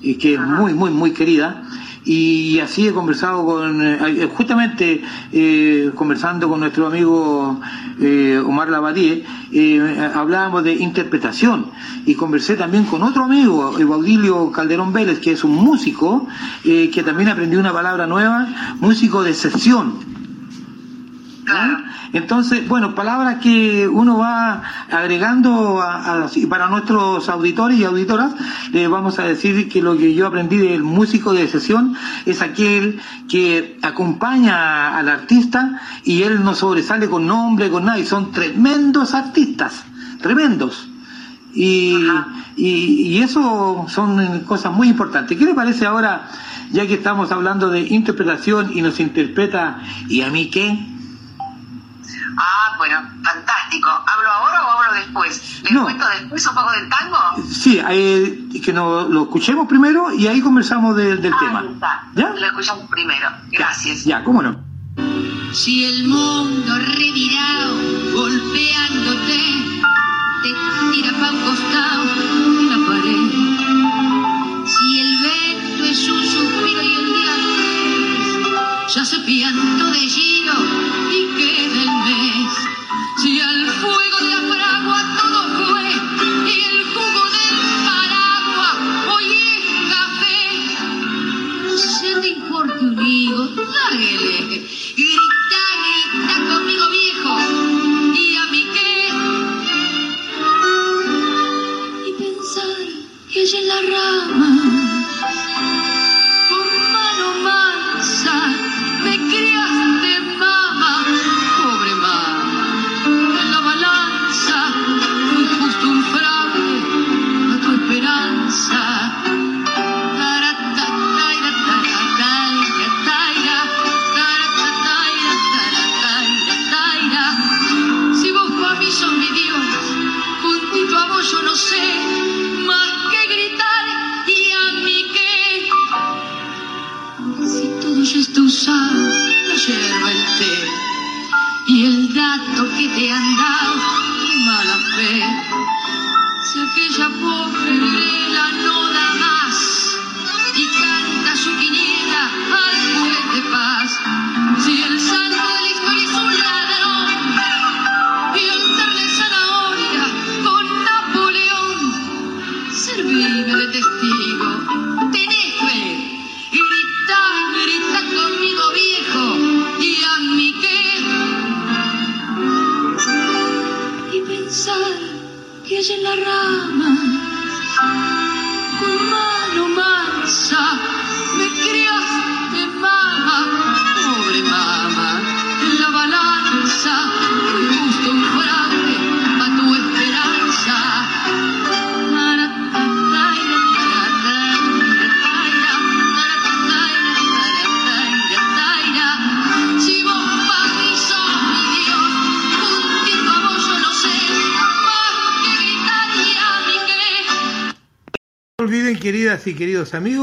y que es muy, muy, muy querida, y así he conversado con, eh, justamente eh, conversando con nuestro amigo eh, Omar Lavadie, eh, hablábamos de interpretación y conversé también con otro amigo, Baudilio Calderón Vélez, que es un músico, eh, que también aprendió una palabra nueva, músico de sesión. Entonces, bueno, palabras que uno va agregando a- para nuestros auditores y auditoras, les vamos a decir que lo que yo aprendí del músico de sesión es aquel que acompaña al artista y él no sobresale con nombre, con nada, y son tremendos artistas, tremendos. Y, y, y eso son cosas muy importantes. ¿Qué le parece ahora, ya que estamos hablando de interpretación y nos interpreta, ¿y a mí qué? Ah, bueno, fantástico. ¿Hablo ahora o hablo después? ¿Les No. cuento después un poco del tango? Sí, eh, que no, lo escuchemos primero y ahí conversamos de- del Ahí tema. está. ¿Ya? Lo escuchamos primero. Gracias. Ya, cómo no. Si el mundo revirado golpeándote te tira pa' un costado de la pared. Si el vento es un suspiro y el día ya se pianto de giro y queda el mes.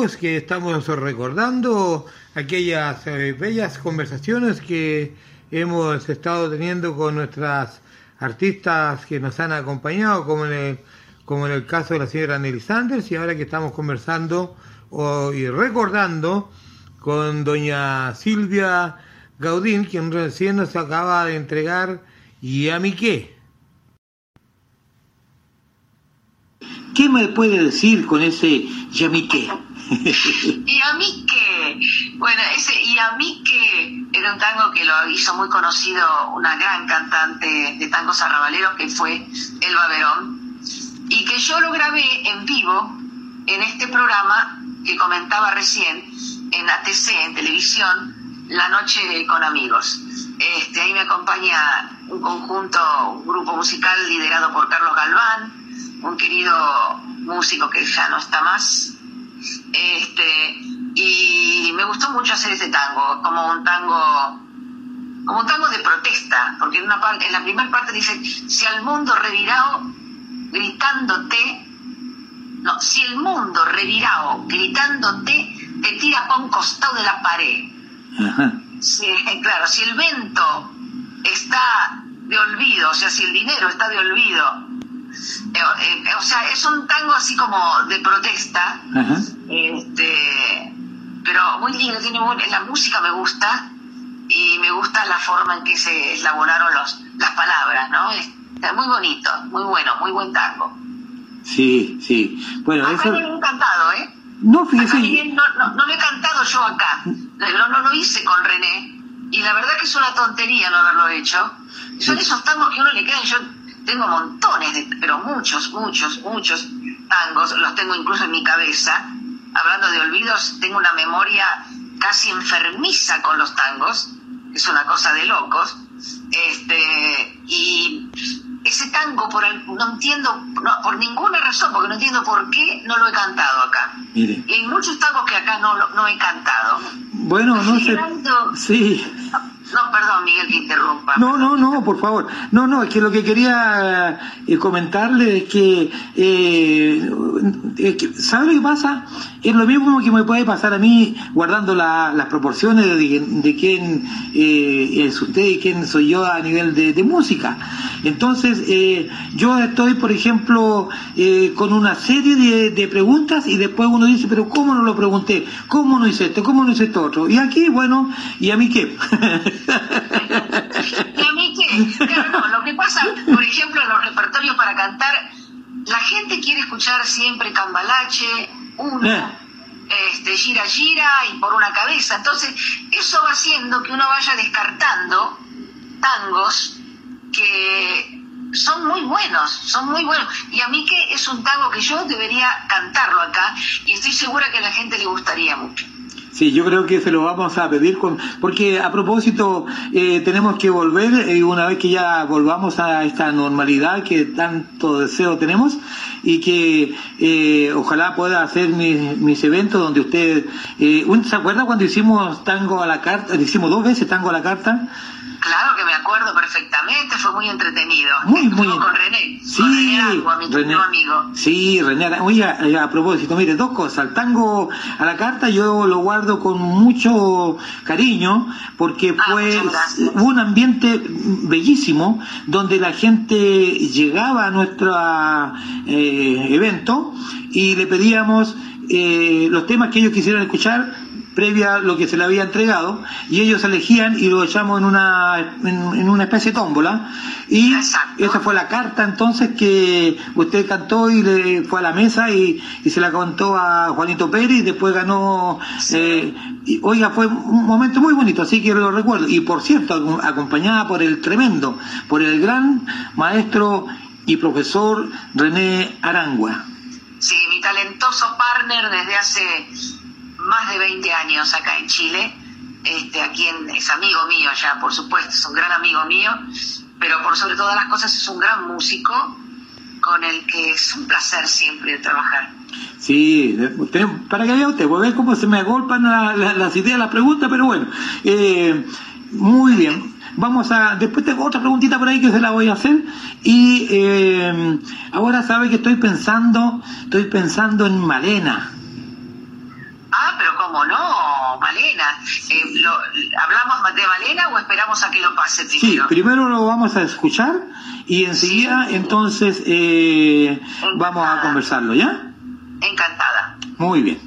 Amigos, que estamos recordando aquellas eh, bellas conversaciones que hemos estado teniendo con nuestras artistas que nos han acompañado, como en el, como en el caso de la señora Nelly Sanders, y ahora que estamos conversando o- y recordando con doña Silvia Gaudín, quien recién nos acaba de entregar ¿Y a mí qué? ¿Qué me puede decir con ese y a? Y a bueno, ese y a mí era un tango que lo hizo muy conocido una gran cantante de tangos arrabaleros que fue Elba Verón y que yo lo grabé en vivo en este programa que comentaba recién en ATC, en televisión, La Noche con Amigos. Este, ahí me acompaña un conjunto, un grupo musical liderado por Carlos Galván, un querido músico que ya no está más, este, y me gustó mucho hacer este tango, como un tango, como un tango de protesta, porque en, una parte, en la primera parte dice, si al mundo revirao gritándote, no, si el mundo revirao gritándote te tira para un costado de la pared. Ajá. Si, claro, si el vento está de olvido, o sea, si el dinero está de olvido, eh, eh, o sea, es un tango así como de protesta, Ajá. este, pero muy lindo, tiene muy- la música me gusta y me gusta la forma en que se elaboraron los, las palabras, ¿no? Es, es muy bonito, muy bueno, muy buen tango. Sí, sí. Bueno, Acá eso... no lo he cantado, ¿eh? No, fíjese... no, no, no lo he cantado yo acá, no, no lo hice con René y la verdad que es una tontería no haberlo hecho. Son esos tangos que a uno le quedan, yo tengo montones, de, pero muchos, muchos, muchos tangos, los tengo incluso en mi cabeza. Hablando de olvidos, tengo una memoria casi enfermiza con los tangos, es una cosa de locos. Este, y ese tango, por al- no entiendo, no, por ninguna razón, porque no entiendo por qué no lo he cantado acá. Mire, Y hay muchos tangos que acá no, no he cantado. bueno, no sé... Sí. No, perdón, Miguel, que interrumpa. No, no, no, por favor. No, no, es que lo que quería eh, comentarle es que, eh, es que, ¿sabe lo que pasa? Es lo mismo que me puede pasar a mí guardando la- las proporciones de, quién eh, es usted y quién soy yo a nivel de, de música. Entonces, eh, yo estoy, por ejemplo, eh, con una serie de, de preguntas y después uno dice, pero ¿cómo no lo pregunté? ¿Cómo no hice esto? ¿Cómo no hice esto otro? Y aquí, bueno, ¿y a mí qué? ¿Y a mí qué? Claro, no, lo que pasa, por ejemplo, en los repertorios para cantar, la gente quiere escuchar siempre Cambalache, uno, Eh. este, gira gira y por una cabeza. Entonces, eso va haciendo que uno vaya descartando tangos que son muy buenos, son muy buenos. Y a mí que es un tango que yo debería cantarlo acá y estoy segura que a la gente le gustaría mucho. Sí, yo creo que se lo vamos a pedir, con, porque a propósito eh, tenemos que volver, y una vez que ya volvamos a esta normalidad que tanto deseo tenemos, y que eh, ojalá pueda hacer mis, mis eventos donde usted... Eh, ¿Se acuerda cuando hicimos tango a la carta? Hicimos dos veces tango a la carta. Claro que me acuerdo perfectamente, fue muy entretenido. Muy, muy Estuvo con René, Sí, con René mi René. amigo. Sí, René, Ara- oye, a, a propósito, mire, dos cosas. El tango a la carta yo lo guardo con mucho cariño porque Ah, fue hubo un ambiente bellísimo donde la gente llegaba a nuestro eh, evento y le pedíamos eh, los temas que ellos quisieran escuchar previa a lo que se le había entregado y ellos elegían y lo echamos en una en, en una especie de tómbola. Y Exacto. esa fue la carta entonces que usted cantó y le fue a la mesa y, y se la contó a Juanito Pérez y después ganó eh, y, oiga fue un momento muy bonito así que lo recuerdo. Y por cierto ac- acompañada por el tremendo por el gran maestro y profesor René Arangua. Sí, mi talentoso partner desde hace más de 20 años acá en Chile, este, a quien es amigo mío ya, por supuesto, es un gran amigo mío, pero por sobre todas las cosas es un gran músico con el que es un placer siempre trabajar. Sí, para que vea usted, pues ve cómo se me agolpan la- la- las ideas, las preguntas, pero bueno, eh, muy bien. Vamos a, después tengo otra preguntita por ahí que se la voy a hacer y eh, ahora sabe que estoy pensando, estoy pensando en Malena. Ah, pero cómo no, Malena. Eh, lo- ¿Hablamos de Malena o esperamos a que lo pase Sí, primero? primero lo vamos a escuchar y enseguida entonces eh, vamos a conversarlo, ¿ya? Encantada. Muy bien.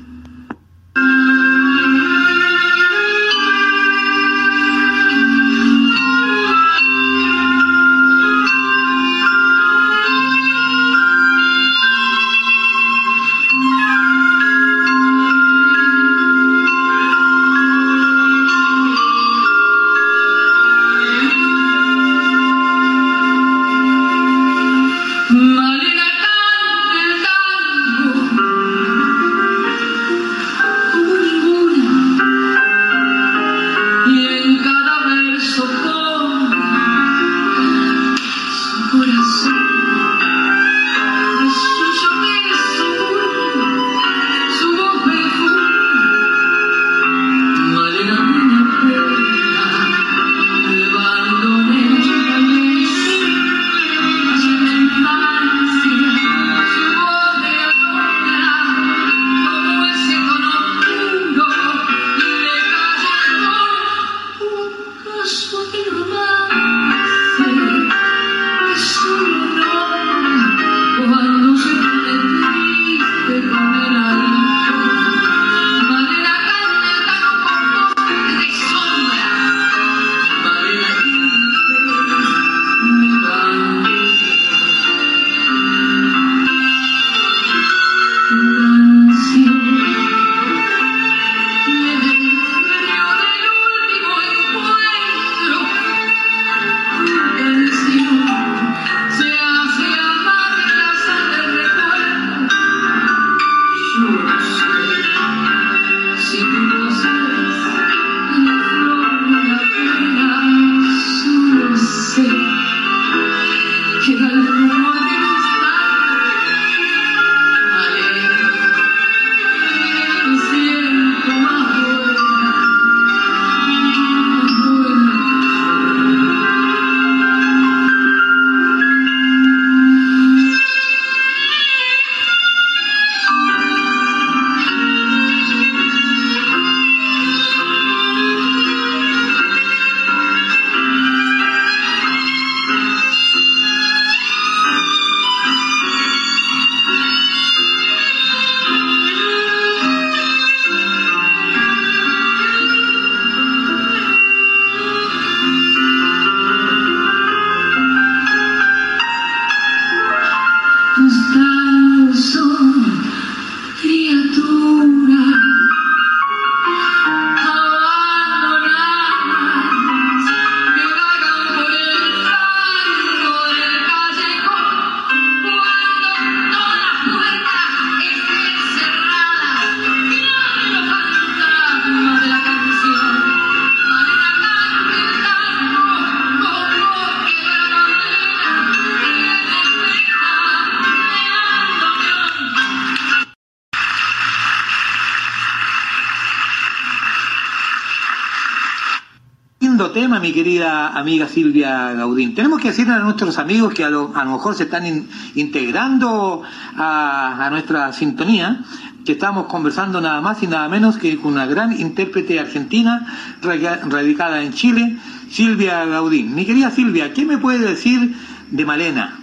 Querida amiga Silvia Gaudín. Tenemos que decirle a nuestros amigos que a lo, a lo mejor se están in- integrando a, nuestra sintonía, que estamos conversando nada más y nada menos que con una gran intérprete argentina radica- radicada en Chile, Silvia Gaudín. Mi querida Silvia, ¿qué me puede decir de Malena?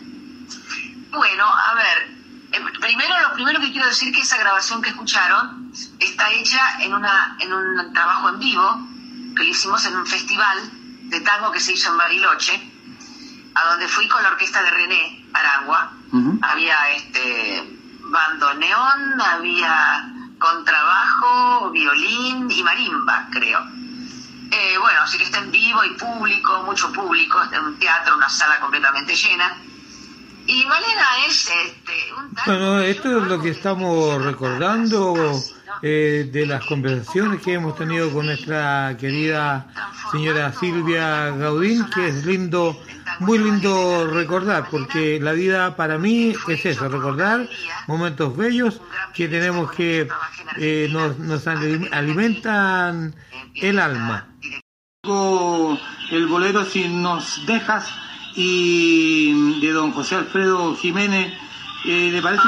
Bueno, a ver, eh, primero lo primero que quiero decir que esa grabación que escucharon está hecha en una en un trabajo en vivo que lo hicimos en un festival de tango que se hizo en Bariloche, a donde fui con la orquesta de René Aragua. Había este bandoneón, había contrabajo, violín y marimba, creo. Eh, bueno, así que está en vivo y público, mucho público, en un teatro, una sala completamente llena. Y Malena es este, un Bueno, esto es lo que estamos recordando eh, de las conversaciones que hemos tenido con nuestra querida señora Silvia Gaudín, que es lindo, muy lindo recordar, porque la vida para mí es eso, recordar momentos bellos que tenemos que eh, nos, nos ali- alimentan el alma. El bolero Si nos dejas y de don José Alfredo Jiménez, eh, ¿le, parece,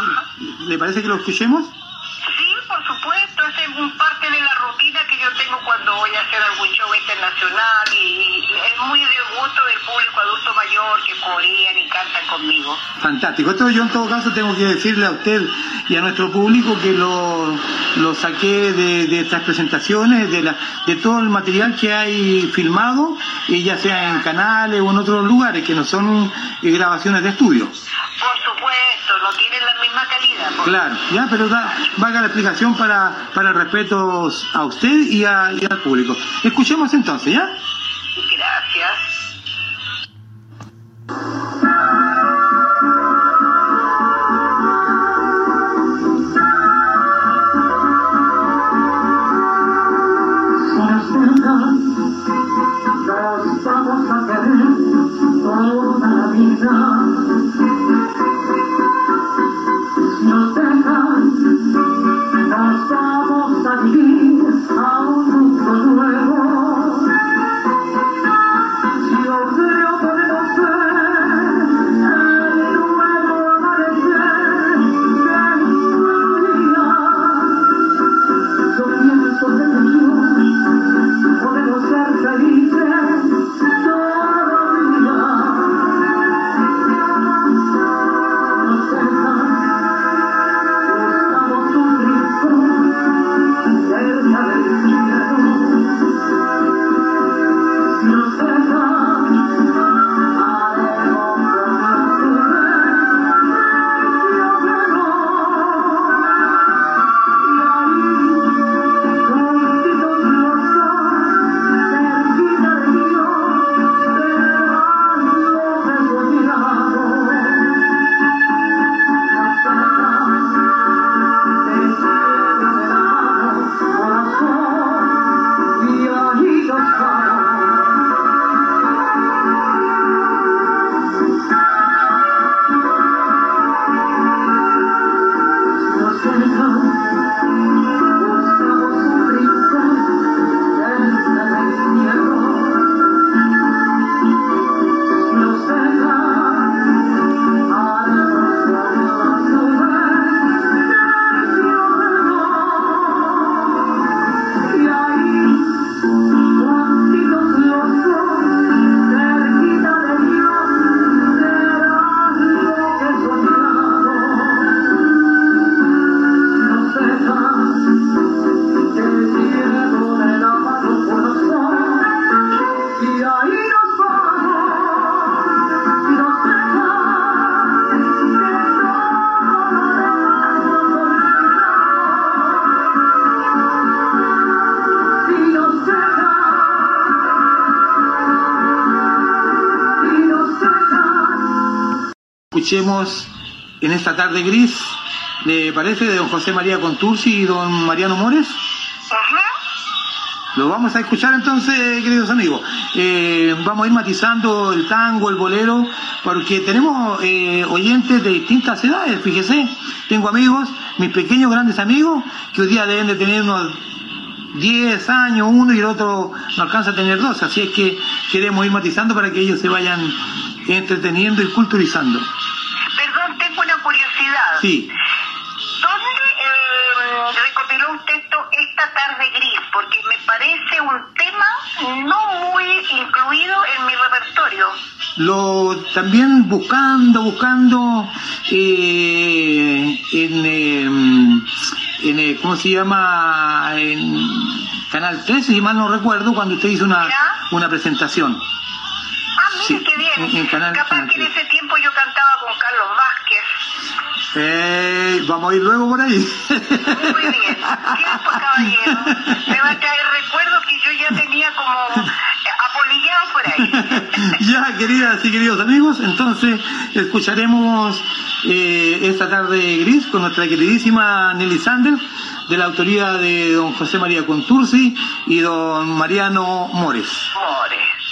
¿le parece que lo escuchemos? Sí, por supuesto, es un parte de la rutina que yo tengo cuando voy a hacer algún show internacional y, es muy del gusto del público adulto mayor que corean y cantan conmigo. Fantástico. Esto yo en todo caso tengo que decirle a usted y a nuestro público que lo, lo saqué de, de estas presentaciones, de, la, de todo el material que hay filmado, y ya sea en canales o en otros lugares, que no son eh, grabaciones de estudio. Por supuesto, no tienen la misma calidad. por- Claro, ya, pero da, valga la explicación para, para el respeto a usted y, a- y al público. Escuchemos entonces, ¿ya? Gracias. Nos vamos a querer toda la vida. Si nos dejan, nos vamos a vivir Escuchemos en esta tarde gris, ¿le parece? De don José María Contursi y don Mariano Mores. Lo vamos a escuchar entonces, queridos amigos. Eh, vamos a ir matizando el tango, el bolero, porque tenemos eh, oyentes de distintas edades, fíjese. Tengo amigos, mis pequeños grandes amigos, que hoy día deben de tener unos 10 años uno y el otro no alcanza a tener dos, así es que queremos ir matizando para que ellos se vayan entreteniendo y culturizando. Sí. ¿Dónde eh, recopiló usted esto esta tarde gris? Porque me parece un tema no muy incluido en mi repertorio. Lo también buscando, buscando eh, en, eh, en ¿cómo se llama? En Canal 13, si mal no recuerdo, cuando usted hizo una, una presentación. Ah, mire Sí, qué bien. en- en Canal Capaz que en 13. ese tiempo yo Eh, vamos a ir luego por ahí. Muy bien. Tiempo, caballero. Me va a traer recuerdos que yo ya tenía como eh, apolillado por ahí. ya, queridas y queridos amigos, entonces escucharemos eh, esta tarde gris con nuestra queridísima Nelly Sanders, de la autoría de don José María Contursi y don Mariano Mores. More.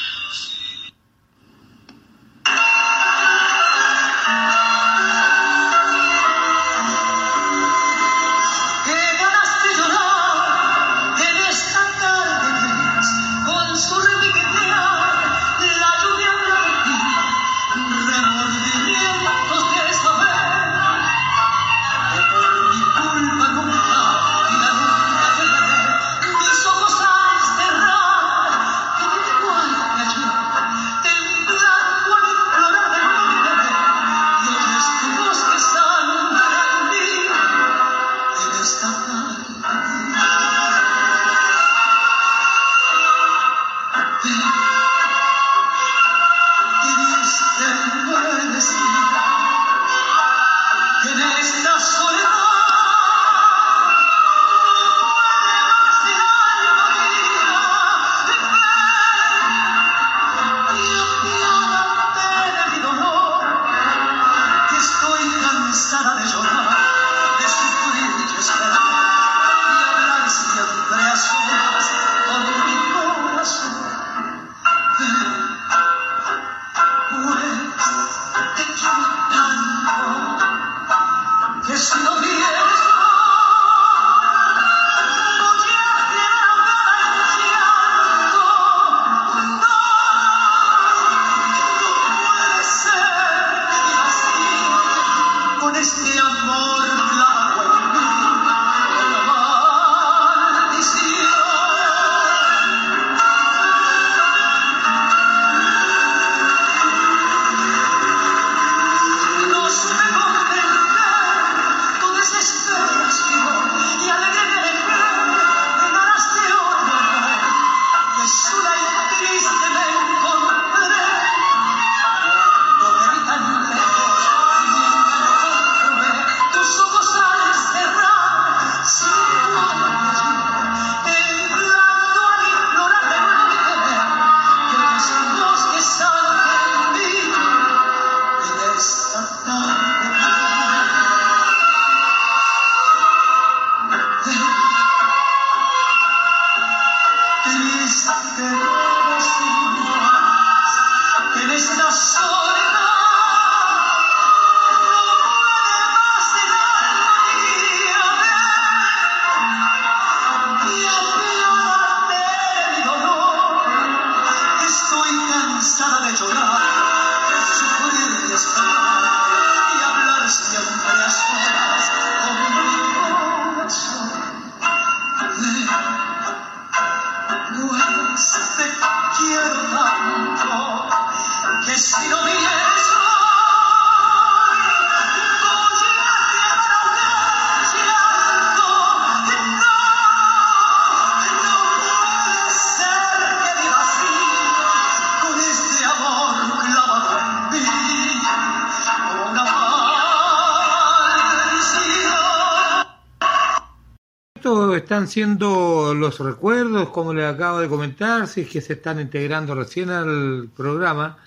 Están siendo los recuerdos, como les acabo de comentar, si es que se están integrando recién al programa.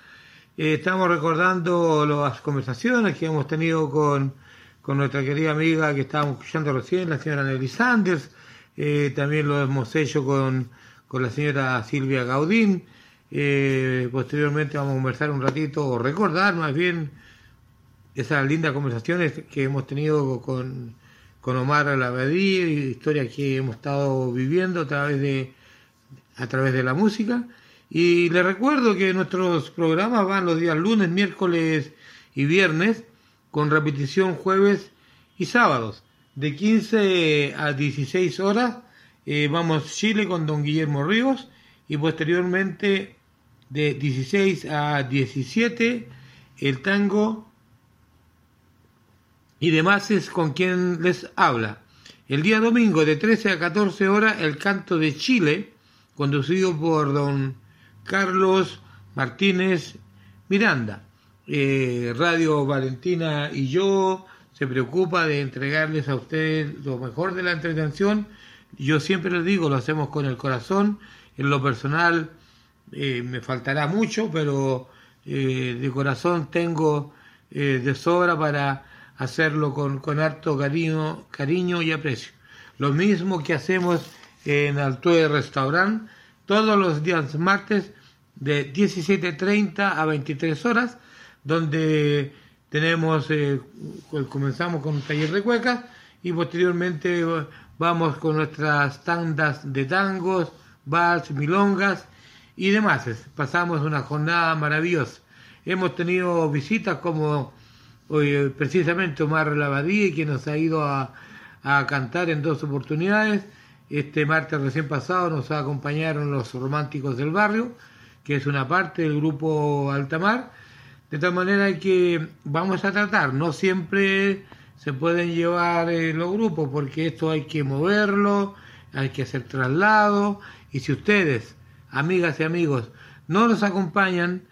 Eh, estamos recordando las conversaciones que hemos tenido con, con nuestra querida amiga que estábamos escuchando recién, la señora Nelly Sanders. Eh, también lo hemos hecho con, con la señora Silvia Gaudín. Eh, posteriormente vamos a conversar un ratito, o recordar más bien esas lindas conversaciones que hemos tenido con, con Omar Labadí, historias que hemos estado viviendo a través de, a través de la música. Y les recuerdo que nuestros programas van los días lunes, miércoles y viernes, con repetición jueves y sábados, de 15 a 16 horas. eh, vamos Chile con don Guillermo Ríos y posteriormente de 16 a 17 el tango y demás es con quien les habla. El día domingo de 13 a 14 horas el canto de Chile, conducido por don Carlos Martínez Miranda. Eh, Radio Valentina y yo se preocupa de entregarles a ustedes lo mejor de la entretención. Yo siempre les digo, lo hacemos con el corazón. En lo personal eh, me faltará mucho, pero eh, de corazón tengo eh, de sobra para hacerlo con, con harto cariño, cariño y aprecio. Lo mismo que hacemos en Altue Restaurant todos los días martes de 17.30 a 23 horas, donde tenemos, eh, comenzamos con un taller de cuecas y posteriormente vamos con nuestras tandas de tangos, vals, milongas y demás. Pasamos una jornada maravillosa. Hemos tenido visitas como hoy, precisamente Omar Lavadí, que nos ha ido a, a cantar en dos oportunidades. Este martes recién pasado nos acompañaron los románticos del barrio, que es una parte del grupo Altamar. De tal manera que vamos a tratar, no siempre se pueden llevar eh, los grupos, porque esto hay que moverlo, hay que hacer traslado, y si ustedes, amigas y amigos, no nos acompañan,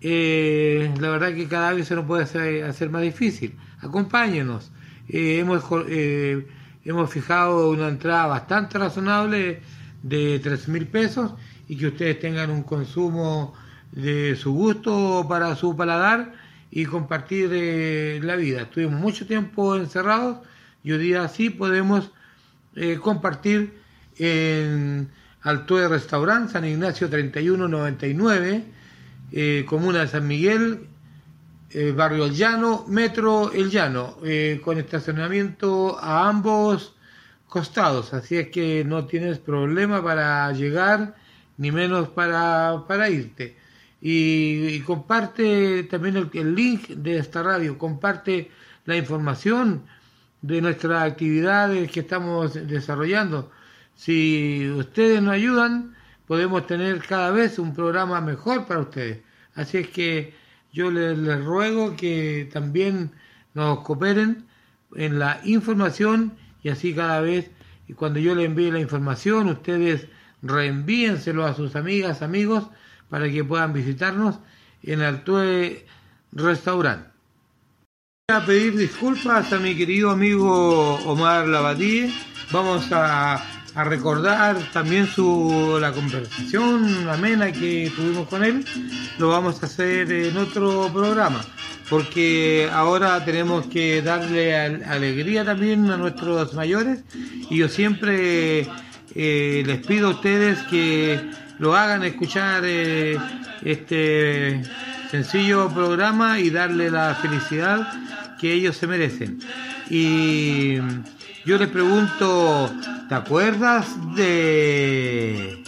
eh, la verdad que cada vez se nos puede hacer, más difícil. Acompáñenos. Eh, hemos, eh, hemos fijado una entrada bastante razonable de tres mil pesos y que ustedes tengan un consumo de su gusto para su paladar y compartir la vida. Estuvimos mucho tiempo encerrados y hoy día sí podemos compartir en Altoe Restaurant, San Ignacio 3199, eh, Comuna de San Miguel, eh, Barrio El Llano, Metro El Llano, eh, con estacionamiento a ambos costados, así es que no tienes problema para llegar, ni menos para, para irte. Y, comparte también el link de esta radio, comparte la información de nuestras actividades que estamos desarrollando. Si ustedes nos ayudan, podemos tener cada vez un programa mejor para ustedes. Así es que yo les, les ruego que también nos cooperen en la información y así cada vez, y cuando yo le envíe la información, ustedes reenvíenselo a sus amigas, amigos, para que puedan visitarnos en Altue Restaurant. Voy a pedir disculpas a mi querido amigo Omar Lavadí. Vamos a, a recordar también su la conversación amena que tuvimos con él. Lo vamos a hacer en otro programa, porque ahora tenemos que darle al- alegría también a nuestros mayores. Y yo siempre eh, les pido a ustedes que lo hagan escuchar eh, este sencillo programa y darle la felicidad que ellos se merecen. Y yo les pregunto, ¿te acuerdas de...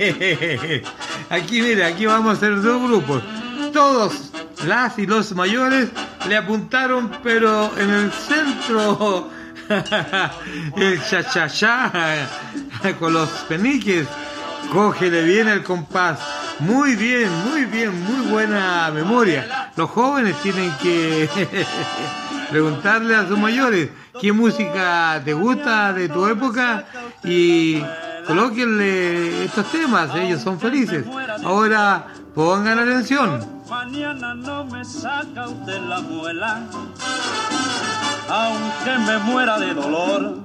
Aquí, mira, aquí vamos a hacer dos grupos. Todos, las y los mayores, le apuntaron, pero en el centro, el cha-cha-cha, con los peniques. Cógele bien el compás. Muy bien, muy bien, muy buena memoria. Los jóvenes tienen que preguntarle a sus mayores qué música te gusta de tu época y colóquenle estos temas, ellos son felices. Ahora pongan atención. Mañana no me saca usted la muela, aunque me muera de dolor.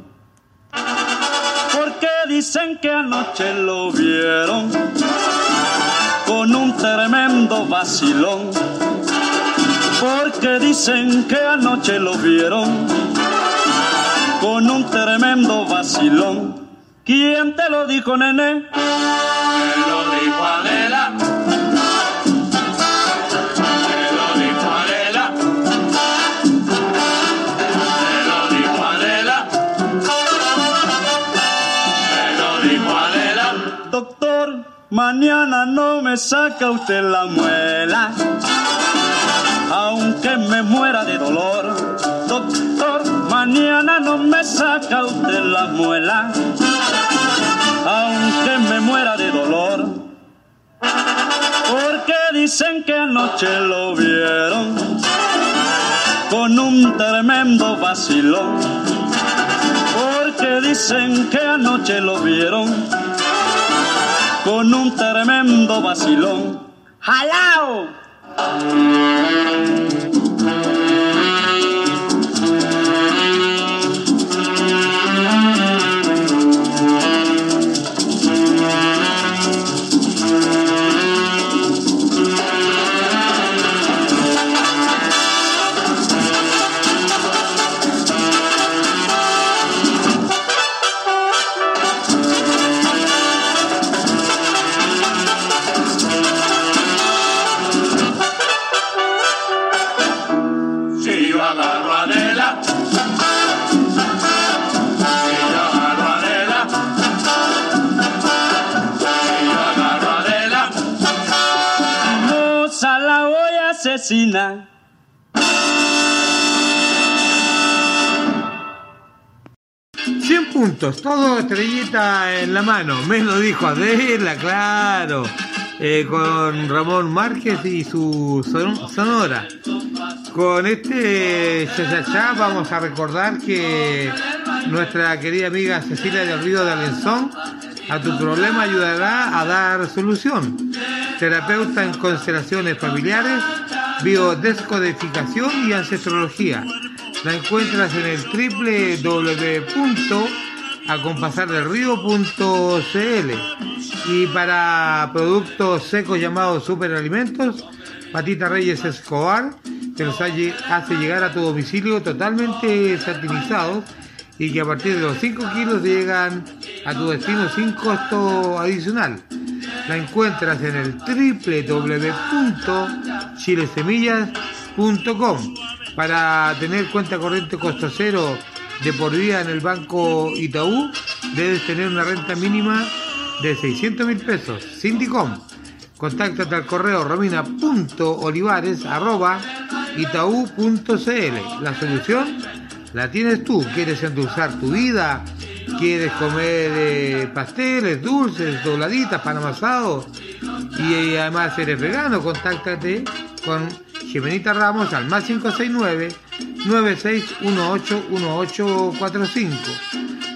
Porque dicen que anoche lo vieron con un tremendo vacilón. Porque dicen que anoche lo vieron con un tremendo vacilón. ¿Quién te lo dijo, nene? Me lo dijo Adela. Doctor, mañana no me saca usted la muela, aunque me muera de dolor. Mañana no me saca usted la muela, aunque me muera de dolor. Porque dicen que anoche lo vieron con un tremendo vacilón. Porque dicen que anoche lo vieron con un tremendo vacilón. ¡Jalao! Asesinar. Cien puntos, todo estrellita en la mano. Me lo dijo Adela, claro. Eh, con Ramón Márquez y su son- sonora. Con este cha vamos a recordar que nuestra querida amiga Cecilia del Río de Alenzón a tu problema ayudará a dar solución. Terapeuta en constelaciones familiares, biodescodificación y ancestrología. La encuentras en el www.acompasardelrío.cl y para productos secos llamados superalimentos, Patita Reyes Escobar te los hace llegar a tu domicilio totalmente satinizados y que a partir de los 5 kilos llegan a tu destino sin costo adicional. La encuentras en el www.chilesemillas.com para tener cuenta corriente costo cero de por vida en el Banco Itaú debes tener una renta mínima de 600 mil pesos. Sindicom. Contáctate al correo romina.olivares arroba itaú.cl. La solución la tienes tú. ¿Quieres endulzar tu vida? ¿Quieres comer eh, pasteles, dulces, dobladitas, pan amasado? Y, eh, además eres vegano, contáctate con Jimenita Ramos al más 569 96181845.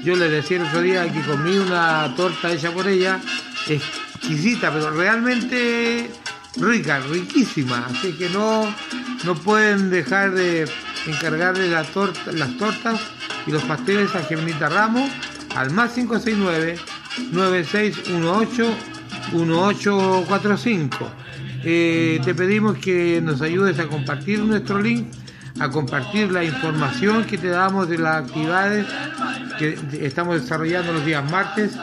Yo le decía el otro día que comí una torta hecha por ella, exquisita, pero realmente rica, riquísima. Así que no, no pueden dejar de encargarle la las tortas y los pasteles a Geminita Ramos al más 569 9618 1845. Eh, te pedimos que nos ayudes a compartir nuestro link, a compartir la información que te damos de las actividades que estamos desarrollando los días martes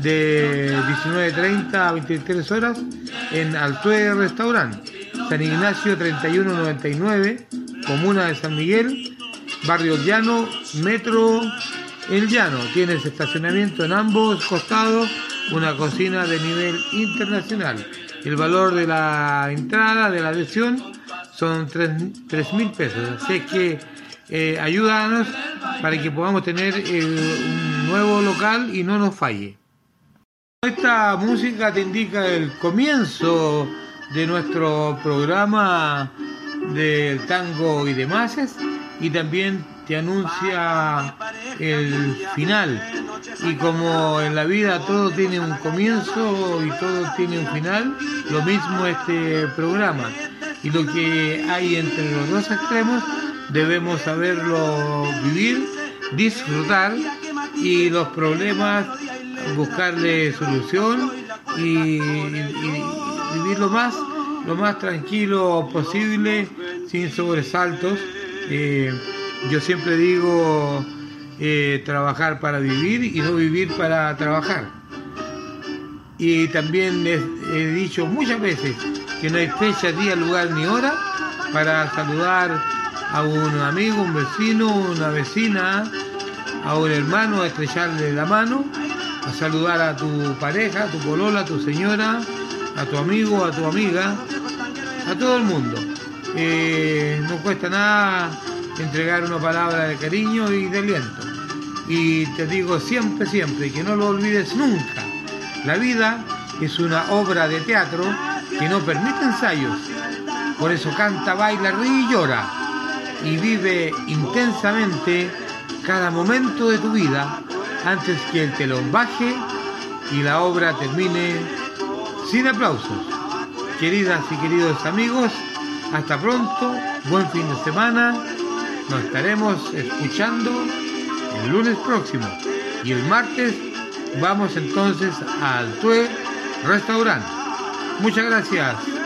de 19.30 a 23 horas en Altue Restaurant, San Ignacio 3199, Comuna de San Miguel, Barrio Llano, Metro El Llano. Tienes estacionamiento en ambos costados una cocina de nivel internacional. El valor de la entrada, de la adhesión, son 3 mil pesos. Así que eh, ayúdanos para que podamos tener eh, un nuevo local y no nos falle. Esta música te indica el comienzo de nuestro programa del tango y demás y también te anuncia el final. Y como en la vida todo tiene un comienzo y todo tiene un final lo mismo este programa. Y lo que hay entre los dos extremos debemos saberlo vivir disfrutar y los problemas buscarle solución y, y vivir lo más lo más tranquilo posible sin sobresaltos eh, yo siempre digo eh, trabajar para vivir y no vivir para trabajar. Y también les he dicho muchas veces que no hay fecha, día, lugar ni hora para saludar a un amigo, un vecino, una vecina, a un hermano, a estrecharle la mano, a saludar a tu pareja, a tu polola, a tu señora, a tu amigo, a tu amiga, a todo el mundo. Eh, no cuesta nada entregar una palabra de cariño y de aliento. Y te digo siempre, siempre, que no lo olvides nunca. La vida es una obra de teatro que no permite ensayos. Por eso canta, baila, ríe y llora. Y vive intensamente cada momento de tu vida antes que el telón baje y la obra termine sin aplausos. Queridas y queridos amigos, hasta pronto, buen fin de semana. Nos estaremos escuchando el lunes próximo y el martes vamos entonces al Tue Restaurante. Muchas gracias.